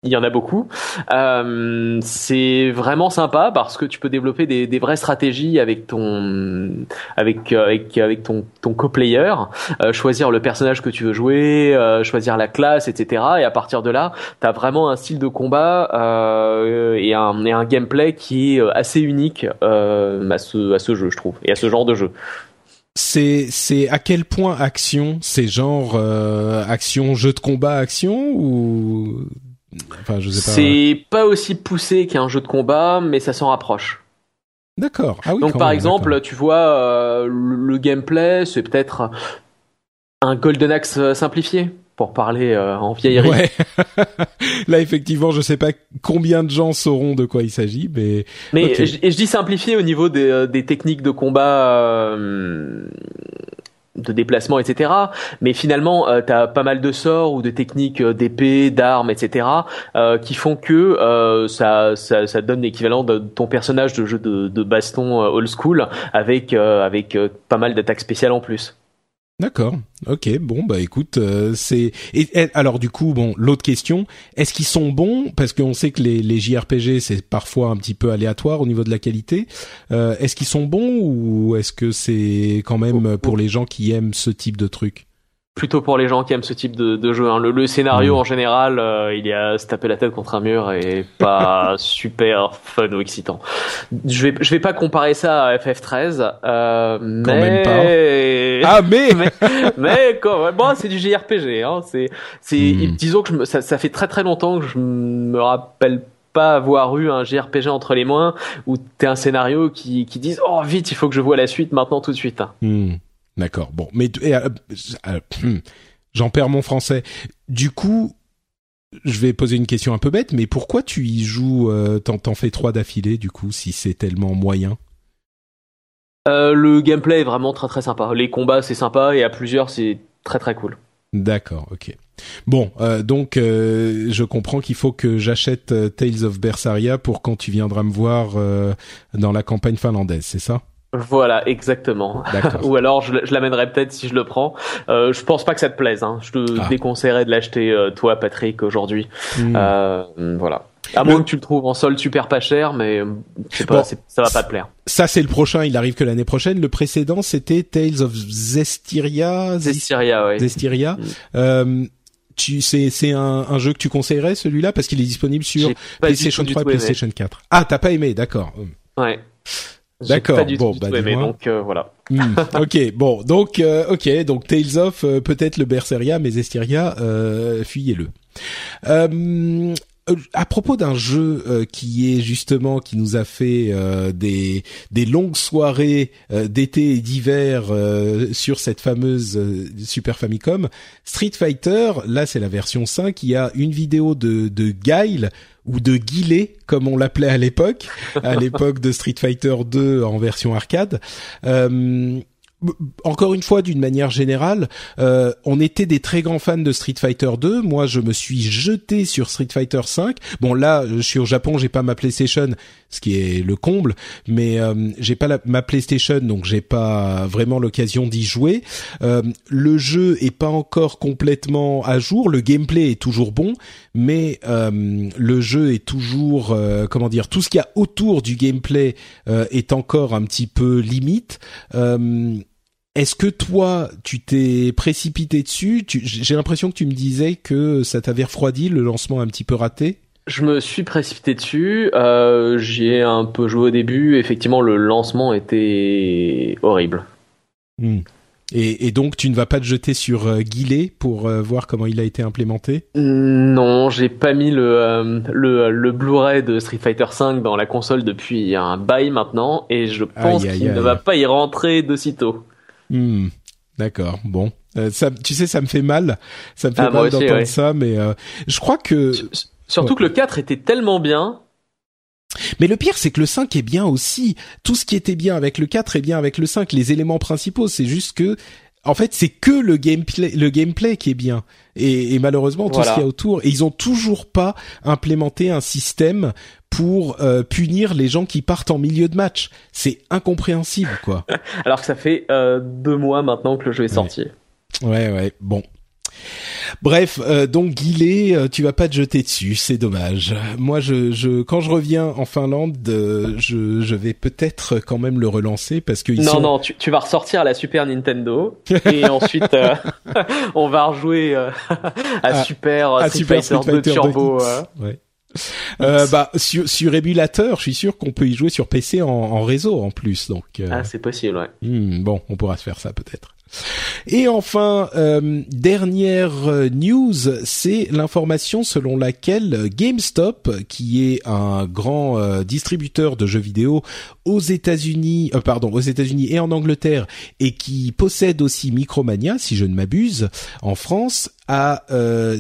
il y en a beaucoup. Euh, c'est vraiment sympa parce que tu peux développer des, des vraies stratégies avec ton avec avec avec ton ton co-player, euh, choisir le personnage que tu veux jouer, euh, choisir la classe, etc. Et à partir de là, tu as vraiment un style de combat euh, et un et un gameplay qui est assez unique euh, à ce à ce jeu, je trouve, et à ce genre de jeu c'est c'est à quel point action c'est genre euh, action jeu de combat action ou c'est pas aussi poussé qu'un jeu de combat, mais ça s'en rapproche. D'accord. Ah Donc par exemple, tu vois, euh, le, gameplay, c'est peut-être un Golden Axe euh, simplifié pour parler euh, en vieillerie. Ouais. Là, effectivement, je sais pas combien de gens sauront de quoi il s'agit, mais. Mais je, et je dis simplifié au niveau des, des techniques de combat de déplacement, etc. Mais finalement, euh, tu as pas mal de sorts ou de techniques euh, d'épée, d'armes, etc. Euh, qui font que euh, ça, ça, donne l'équivalent de ton personnage de jeu de, de baston old school avec avec pas mal d'attaques spéciales en plus. D'accord. Ok. Bon bah écoute, euh, c'est et, alors du coup bon l'autre question, est-ce qu'ils sont bons? Parce qu'on sait que les, les JRPG c'est parfois un petit peu aléatoire au niveau de la qualité. Euh, est-ce qu'ils sont bons ou est-ce que c'est quand même pour les gens qui aiment ce type de truc? Plutôt pour les gens qui aiment ce type de, de jeu. Hein. Le, scénario en général, euh, il y a se taper la tête contre un mur et pas super fun ou excitant. Je vais je vais pas comparer ça à FF13, euh, mais même pas. ah mais mais, bon c'est du JRPG. Hein. C'est c'est hmm. disons que je ça, ça fait très très longtemps que je me rappelle pas avoir eu un JRPG entre les mains où t'es un scénario qui qui disent oh vite il faut que je vois la suite maintenant tout de suite. Hmm. D'accord. Bon, mais euh, euh, hmm, j'en perds mon français. Du coup, je vais poser une question un peu bête, mais pourquoi tu y joues euh, T'en fais trois d'affilée, du coup, si c'est tellement moyen? Le gameplay est vraiment très très sympa. Les combats c'est sympa et à plusieurs c'est très très cool. D'accord, ok. Bon, donc je comprends qu'il faut que j'achète Tales of Berseria pour quand tu viendras me voir dans la campagne finlandaise, c'est ça? Voilà, exactement. Ou alors je, je l'amènerai peut-être si je le prends. Euh, je pense pas que ça te plaise. Hein. Je te ah. déconseillerais de l'acheter euh, toi, Patrick, aujourd'hui. Hmm. Euh, voilà. À moins que tu le trouves en solde super pas cher, mais euh, je pas, ça va pas te plaire. Ça c'est le prochain, il arrive que l'année prochaine. Le précédent c'était Tales of Zestiria. Zestiria, ouais. Zestiria. Hmm. Euh, tu c'est c'est un, un, jeu que tu conseillerais celui-là? Parce qu'il est disponible sur PlayStation 3 et PlayStation 4. Ah t'as pas aimé, d'accord. Ouais. D'accord. Bon, bah, donc euh, voilà. Hmm, ok, bon, donc euh, ok, donc Tales of, euh, peut-être le Berseria, mais Estiria, fuyez-le. à propos d'un jeu qui est justement qui nous a fait des des longues soirées d'été et d'hiver sur cette fameuse Super Famicom, Street Fighter, là c'est la version 5, il y a une vidéo de de Guile ou de Guillet comme on l'appelait à l'époque, à l'époque de Street Fighter 2 en version arcade. Euh, encore une fois, d'une manière générale, euh, on était des très grands fans de Street Fighter 2. Moi, je me suis jeté sur Street Fighter 5. Bon, là, je suis au Japon, j'ai pas ma PlayStation, ce qui est le comble, mais euh, j'ai pas ma PlayStation, donc j'ai pas vraiment l'occasion d'y jouer. Euh, le jeu est pas encore complètement à jour. Le gameplay est toujours bon, mais euh, le jeu est toujours, euh, comment dire, tout ce qu'il y a autour du gameplay est encore un petit peu limite. Est-ce que toi, tu t'es précipité dessus? J'ai l'impression que tu me disais que ça t'avait refroidi, le lancement un petit peu raté. Je me suis précipité dessus. Euh, J'y ai un peu joué au début. Effectivement, le lancement était horrible. Hmm. Et, et, donc tu ne vas pas te jeter sur euh, pour euh, voir comment il a été implémenté? Non, j'ai pas mis le, euh, le, le Blu-ray de Street Fighter V dans la console depuis un bail maintenant et je pense qu'il ne va pas y rentrer de sitôt. Hmm, D'accord, bon. Euh, ça, tu sais, ça me fait mal. Ça me fait ah, mal d'entendre ça, mais je crois que... Surtout que le 4 était tellement bien mais le pire, c'est que le 5 est bien aussi. Tout ce qui était bien avec le 4 est bien avec le 5. Les éléments principaux, c'est juste que, en fait, c'est que le gameplay, le gameplay qui est bien. Et, malheureusement, tout ce qu'il y a autour. Et ils ont toujours pas implémenté un système pour euh, punir les gens qui partent en milieu de match. C'est incompréhensible, quoi. Alors que ça fait euh, deux mois maintenant que le jeu est sorti. Ouais, ouais. Bon, Bref, euh, donc Guillet, euh, tu vas pas te jeter dessus, c'est dommage. Moi, je, je, quand je reviens en Finlande, euh, je, je vais peut-être quand même le relancer parce que non, non, tu, tu vas ressortir la Super Nintendo et ensuite on va rejouer à, Super à Street, Fighter, 2 Turbo. Ouais. Euh, bah sur, sur émulateur, je suis sûr qu'on peut y jouer sur PC en, en réseau en plus. Donc ah c'est possible, ouais. Hmm, bon, on pourra se faire ça peut-être. Et enfin, euh, dernière euh, news, c'est l'information selon laquelle GameStop, qui est un grand euh, distributeur de jeux vidéo aux États-Unis, pardon, aux États-Unis et en Angleterre, et qui possède aussi Micromania, si je ne m'abuse, en France, a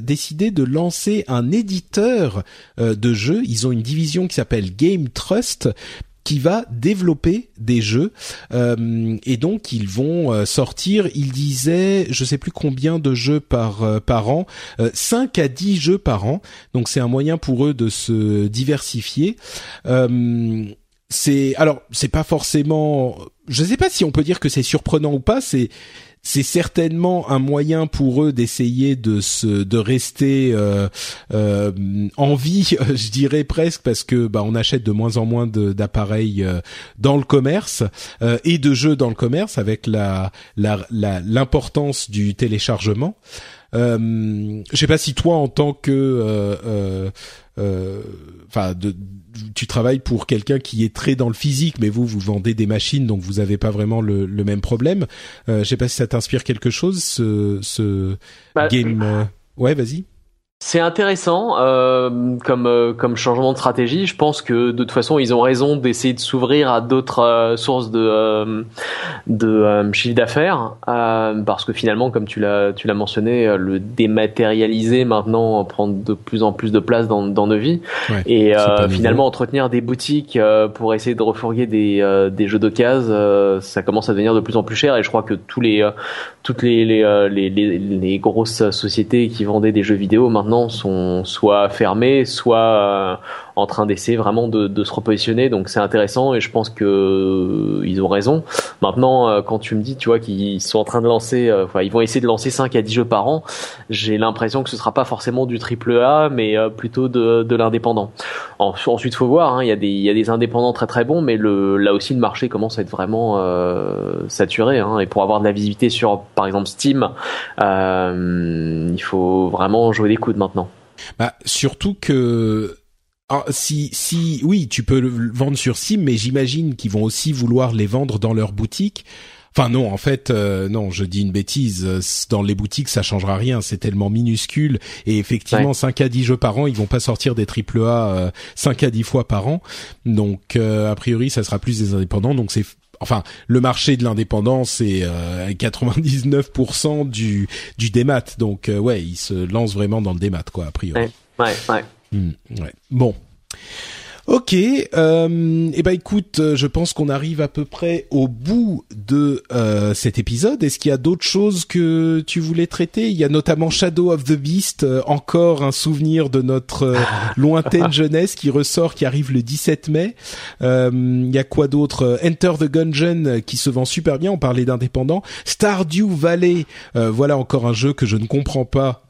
décidé de lancer un éditeur de jeux. Ils ont une division qui s'appelle Game Trust qui va développer des jeux. Euh, et donc ils vont euh, sortir il disait je sais plus combien de jeux par euh, par an 5 à 10 jeux par an. Donc c'est un moyen pour eux de se diversifier. C'est alors c'est pas forcément je sais pas si on peut dire que c'est surprenant ou pas c'est c'est certainement un moyen pour eux d'essayer de se de rester euh, euh, en vie, je dirais presque, parce que bah on achète de moins en moins d'appareils euh, dans le commerce et de jeux dans le commerce avec la l'importance la, du téléchargement. Euh, je sais pas si toi en tant que enfin de tu travailles pour quelqu'un qui est très dans le physique, mais vous vous vendez des machines, donc vous n'avez pas vraiment le, le même problème. Euh, je sais pas si ça t'inspire quelque chose, ce, ce bah, game. Euh, ouais, vas-y. C'est intéressant euh, comme euh, comme changement de stratégie. Je pense que de toute façon ils ont raison d'essayer de s'ouvrir à d'autres euh, sources de euh, de chiffre d'affaires parce que finalement comme tu l'as tu l'as mentionné le dématérialiser maintenant prend de plus en plus de place dans dans nos vies. Et finalement entretenir des boutiques pour essayer de refourguer des des jeux d'occasion ça commence à devenir de plus en plus cher. Et je crois que tous les toutes les les, les les les grosses sociétés qui vendaient des jeux vidéo maintenant sont soit fermés, soit euh, en train d'essayer vraiment de, de, se repositionner. Donc c'est intéressant et je pense que euh, ils ont raison. Maintenant, euh, quand tu me dis, tu vois, qu'ils sont en train de lancer, enfin, ils vont essayer de lancer 5 à 10 jeux par an, j'ai l'impression que ce sera pas forcément du triple A, mais plutôt de, de l'indépendant. Ensuite, faut voir. Hein, il y a des y a des indépendants très très bons, mais le là aussi le marché commence à être vraiment saturé. Hein, et pour avoir de la visibilité sur, par exemple, Steam, il faut vraiment jouer des coudes maintenant. Bah, surtout que ah, si si oui, tu peux le vendre sur Steam, mais j'imagine qu'ils vont aussi vouloir les vendre dans leur boutique. Enfin non, en fait, euh, non, je dis une bêtise. Dans les boutiques, ça changera rien. C'est tellement minuscule. Et effectivement, 5 à 10 jeux par an, ils vont pas sortir des triple A 5 euh, à 10 fois par an. Donc, euh, a priori, ça sera plus des indépendants. Donc, c'est enfin le marché de l'indépendance c'est 99% du du démat donc euh, ouais il se lance vraiment dans le démat quoi a priori ouais ouais, hmm, ouais. bon Ok, euh, eh ben écoute, euh, je pense qu'on arrive à peu près au bout de euh, cet épisode. Est-ce qu'il y a d'autres choses que tu voulais traiter? Il y a notamment Shadow of the Beast, euh, encore un souvenir de notre lointaine jeunesse qui ressort, qui arrive le 17 mai. Il y a quoi d'autre? Enter the Gungeon qui se vend super bien. On parlait d'indépendant. Stardew Valley, voilà encore un jeu que je ne comprends pas,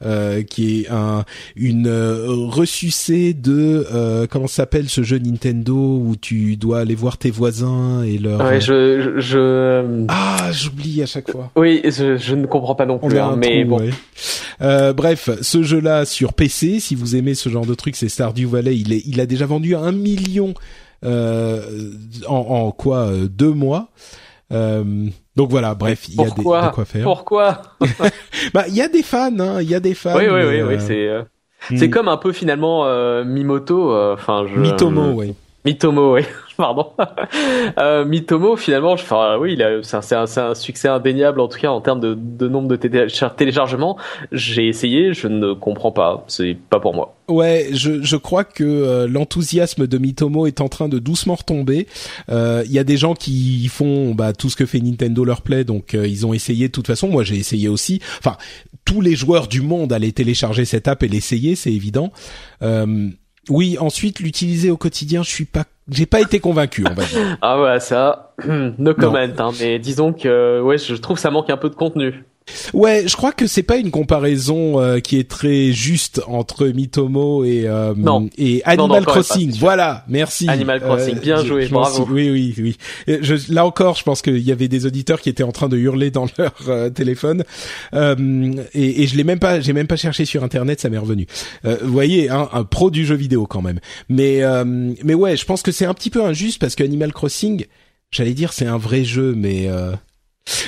qui est un une ressucée de comment s'appelle ce jeu Nintendo où tu dois aller voir tes voisins et leur. Ouais, je, je, Ah, j'oublie à chaque fois. Oui, je, je ne comprends pas non plus, hein, mais bon. Euh, bref, ce jeu-là sur PC, si vous aimez ce genre de truc, c'est Stardew Valley. Il est, il a déjà vendu un million euh, en, en, quoi euh, deux mois. Euh, Donc voilà, bref, il y a des, de quoi faire. Pourquoi Bah, il y a des fans, hein, il y a des fans. Oui, oui, oui, oui, c'est. C'est hmm. comme un peu finalement Mimoto, enfin je. Mitomo, oui. Mitomo, oui. Pardon. euh, Mitomo, finalement, enfin, oui, c'est un, un, succès indéniable, en tout cas, en termes de, de nombre de téléchargements. J'ai essayé, je ne comprends pas. C'est pas pour moi. Ouais, je, je crois que euh, l'enthousiasme de Mitomo est en train de doucement retomber. Il euh, y a des gens qui font bah, tout ce que fait Nintendo leur plaît, donc euh, ils ont essayé de toute façon. Moi, j'ai essayé aussi. Enfin, tous les joueurs du monde allaient télécharger cette app et l'essayer, c'est évident. Oui, ensuite l'utiliser au quotidien, je suis pas j'ai pas été convaincu, on va dire. ah ouais, ça, no comment, hein, mais disons que ouais, je trouve que ça manque un peu de contenu. Ouais, je crois que c'est pas une comparaison euh, qui est très juste entre Mitomo et euh, et Animal Crossing. Voilà, merci. Animal euh, Crossing, bien joué, bravo. oui, oui, oui. Je, là encore, je pense qu'il y avait des auditeurs qui étaient en train de hurler dans leur téléphone et, et, je l'ai même pas, j'ai même pas cherché sur internet, ça m'est revenu. vous voyez, hein, un pro du jeu vidéo quand même. Mais mais ouais, je pense que c'est un petit peu injuste parce que Animal Crossing, j'allais dire c'est un vrai jeu, mais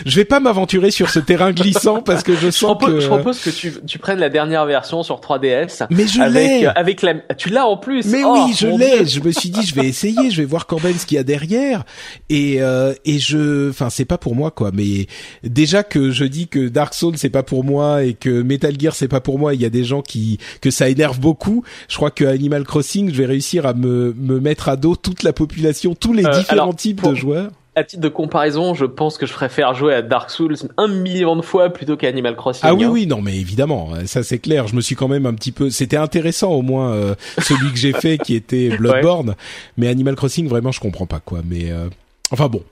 je vais pas m'aventurer sur ce terrain glissant parce que je sens je que. Je propose que tu, tu prennes la dernière version sur 3DS. Mais je l'ai. Avec la, tu l'as en plus. Mais oui, oh, je l'ai. Je me suis dit, je vais essayer, je vais voir quand même ce qu'il y a derrière. Et euh, et je, enfin, c'est pas pour moi quoi. Mais déjà que je dis que Dark Souls c'est pas pour moi et que Metal Gear c'est pas pour moi, il y a des gens qui que ça énerve beaucoup. Je crois que Animal Crossing, je vais réussir à me me mettre à dos toute la population, tous les euh, différents types de joueurs à titre de comparaison, je pense que je préfère jouer à Dark Souls un million de fois plutôt qu'à Animal Crossing. Ah oui, hein. oui, non, mais évidemment, ça c'est clair. Je me suis quand même un petit peu. C'était intéressant au moins euh, celui que j'ai fait qui était Bloodborne, mais Animal Crossing vraiment je comprends pas quoi. Mais euh, enfin bon,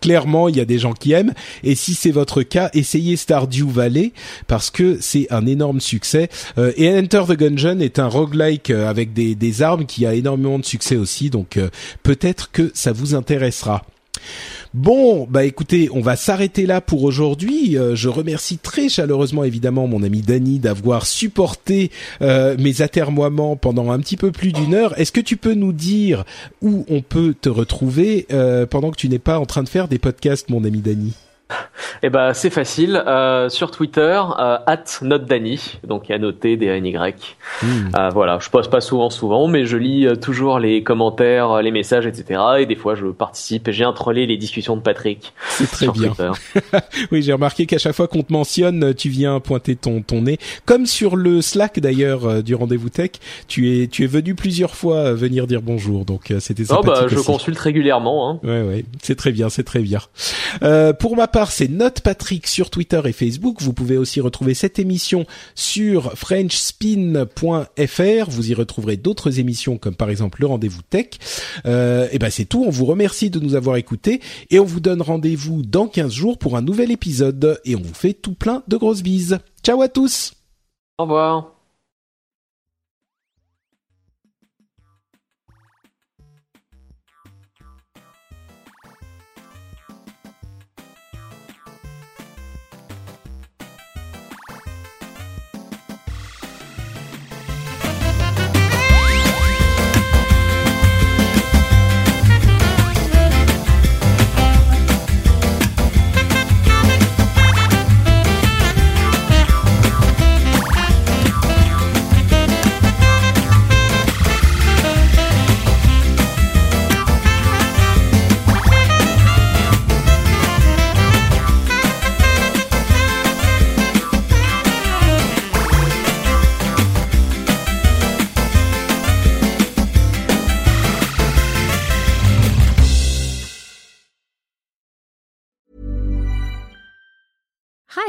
clairement, il y a des gens qui aiment. Et si c'est votre cas, essayez Stardew Valley parce que c'est un énorme succès. Euh, et Enter the Gungeon est un roguelike avec des, des armes qui a énormément de succès aussi. Donc peut-être que ça vous intéressera. Bon, bah écoutez, on va s'arrêter là pour aujourd'hui. Euh, je remercie très chaleureusement évidemment mon ami Dany d'avoir supporté euh, mes atermoiements pendant un petit peu plus d'une heure. Est-ce que tu peux nous dire où on peut te retrouver euh, pendant que tu n'es pas en train de faire des podcasts, mon ami Dany? Eh ben, c'est facile. Euh, sur Twitter, euh, at notedany, donc à noter des N Y. Hmm. Euh, voilà, je poste pas souvent, souvent, mais je lis euh, toujours les commentaires, les messages, etc. Et des fois, je participe. J'ai introlé les discussions de Patrick. C'est très bien. oui, j'ai remarqué qu'à chaque fois qu'on te mentionne, tu viens pointer ton ton nez, comme sur le Slack d'ailleurs du rendez-vous tech. Tu es tu es venu plusieurs fois venir dire bonjour, donc c'était sympathique. Oh bah, je consulte régulièrement. Hein. Ouais, ouais, c'est très bien, c'est très bien. pour ma part, c'est Note Patrick sur Twitter et Facebook. Vous pouvez aussi retrouver cette émission sur frenchspin.fr. Vous y retrouverez d'autres émissions comme par exemple le rendez-vous tech. Euh, et ben c'est tout. On vous remercie de nous avoir écoutés et on vous donne rendez-vous dans 15 jours pour un nouvel épisode et on vous fait tout plein de grosses bises. Ciao à tous. Au revoir.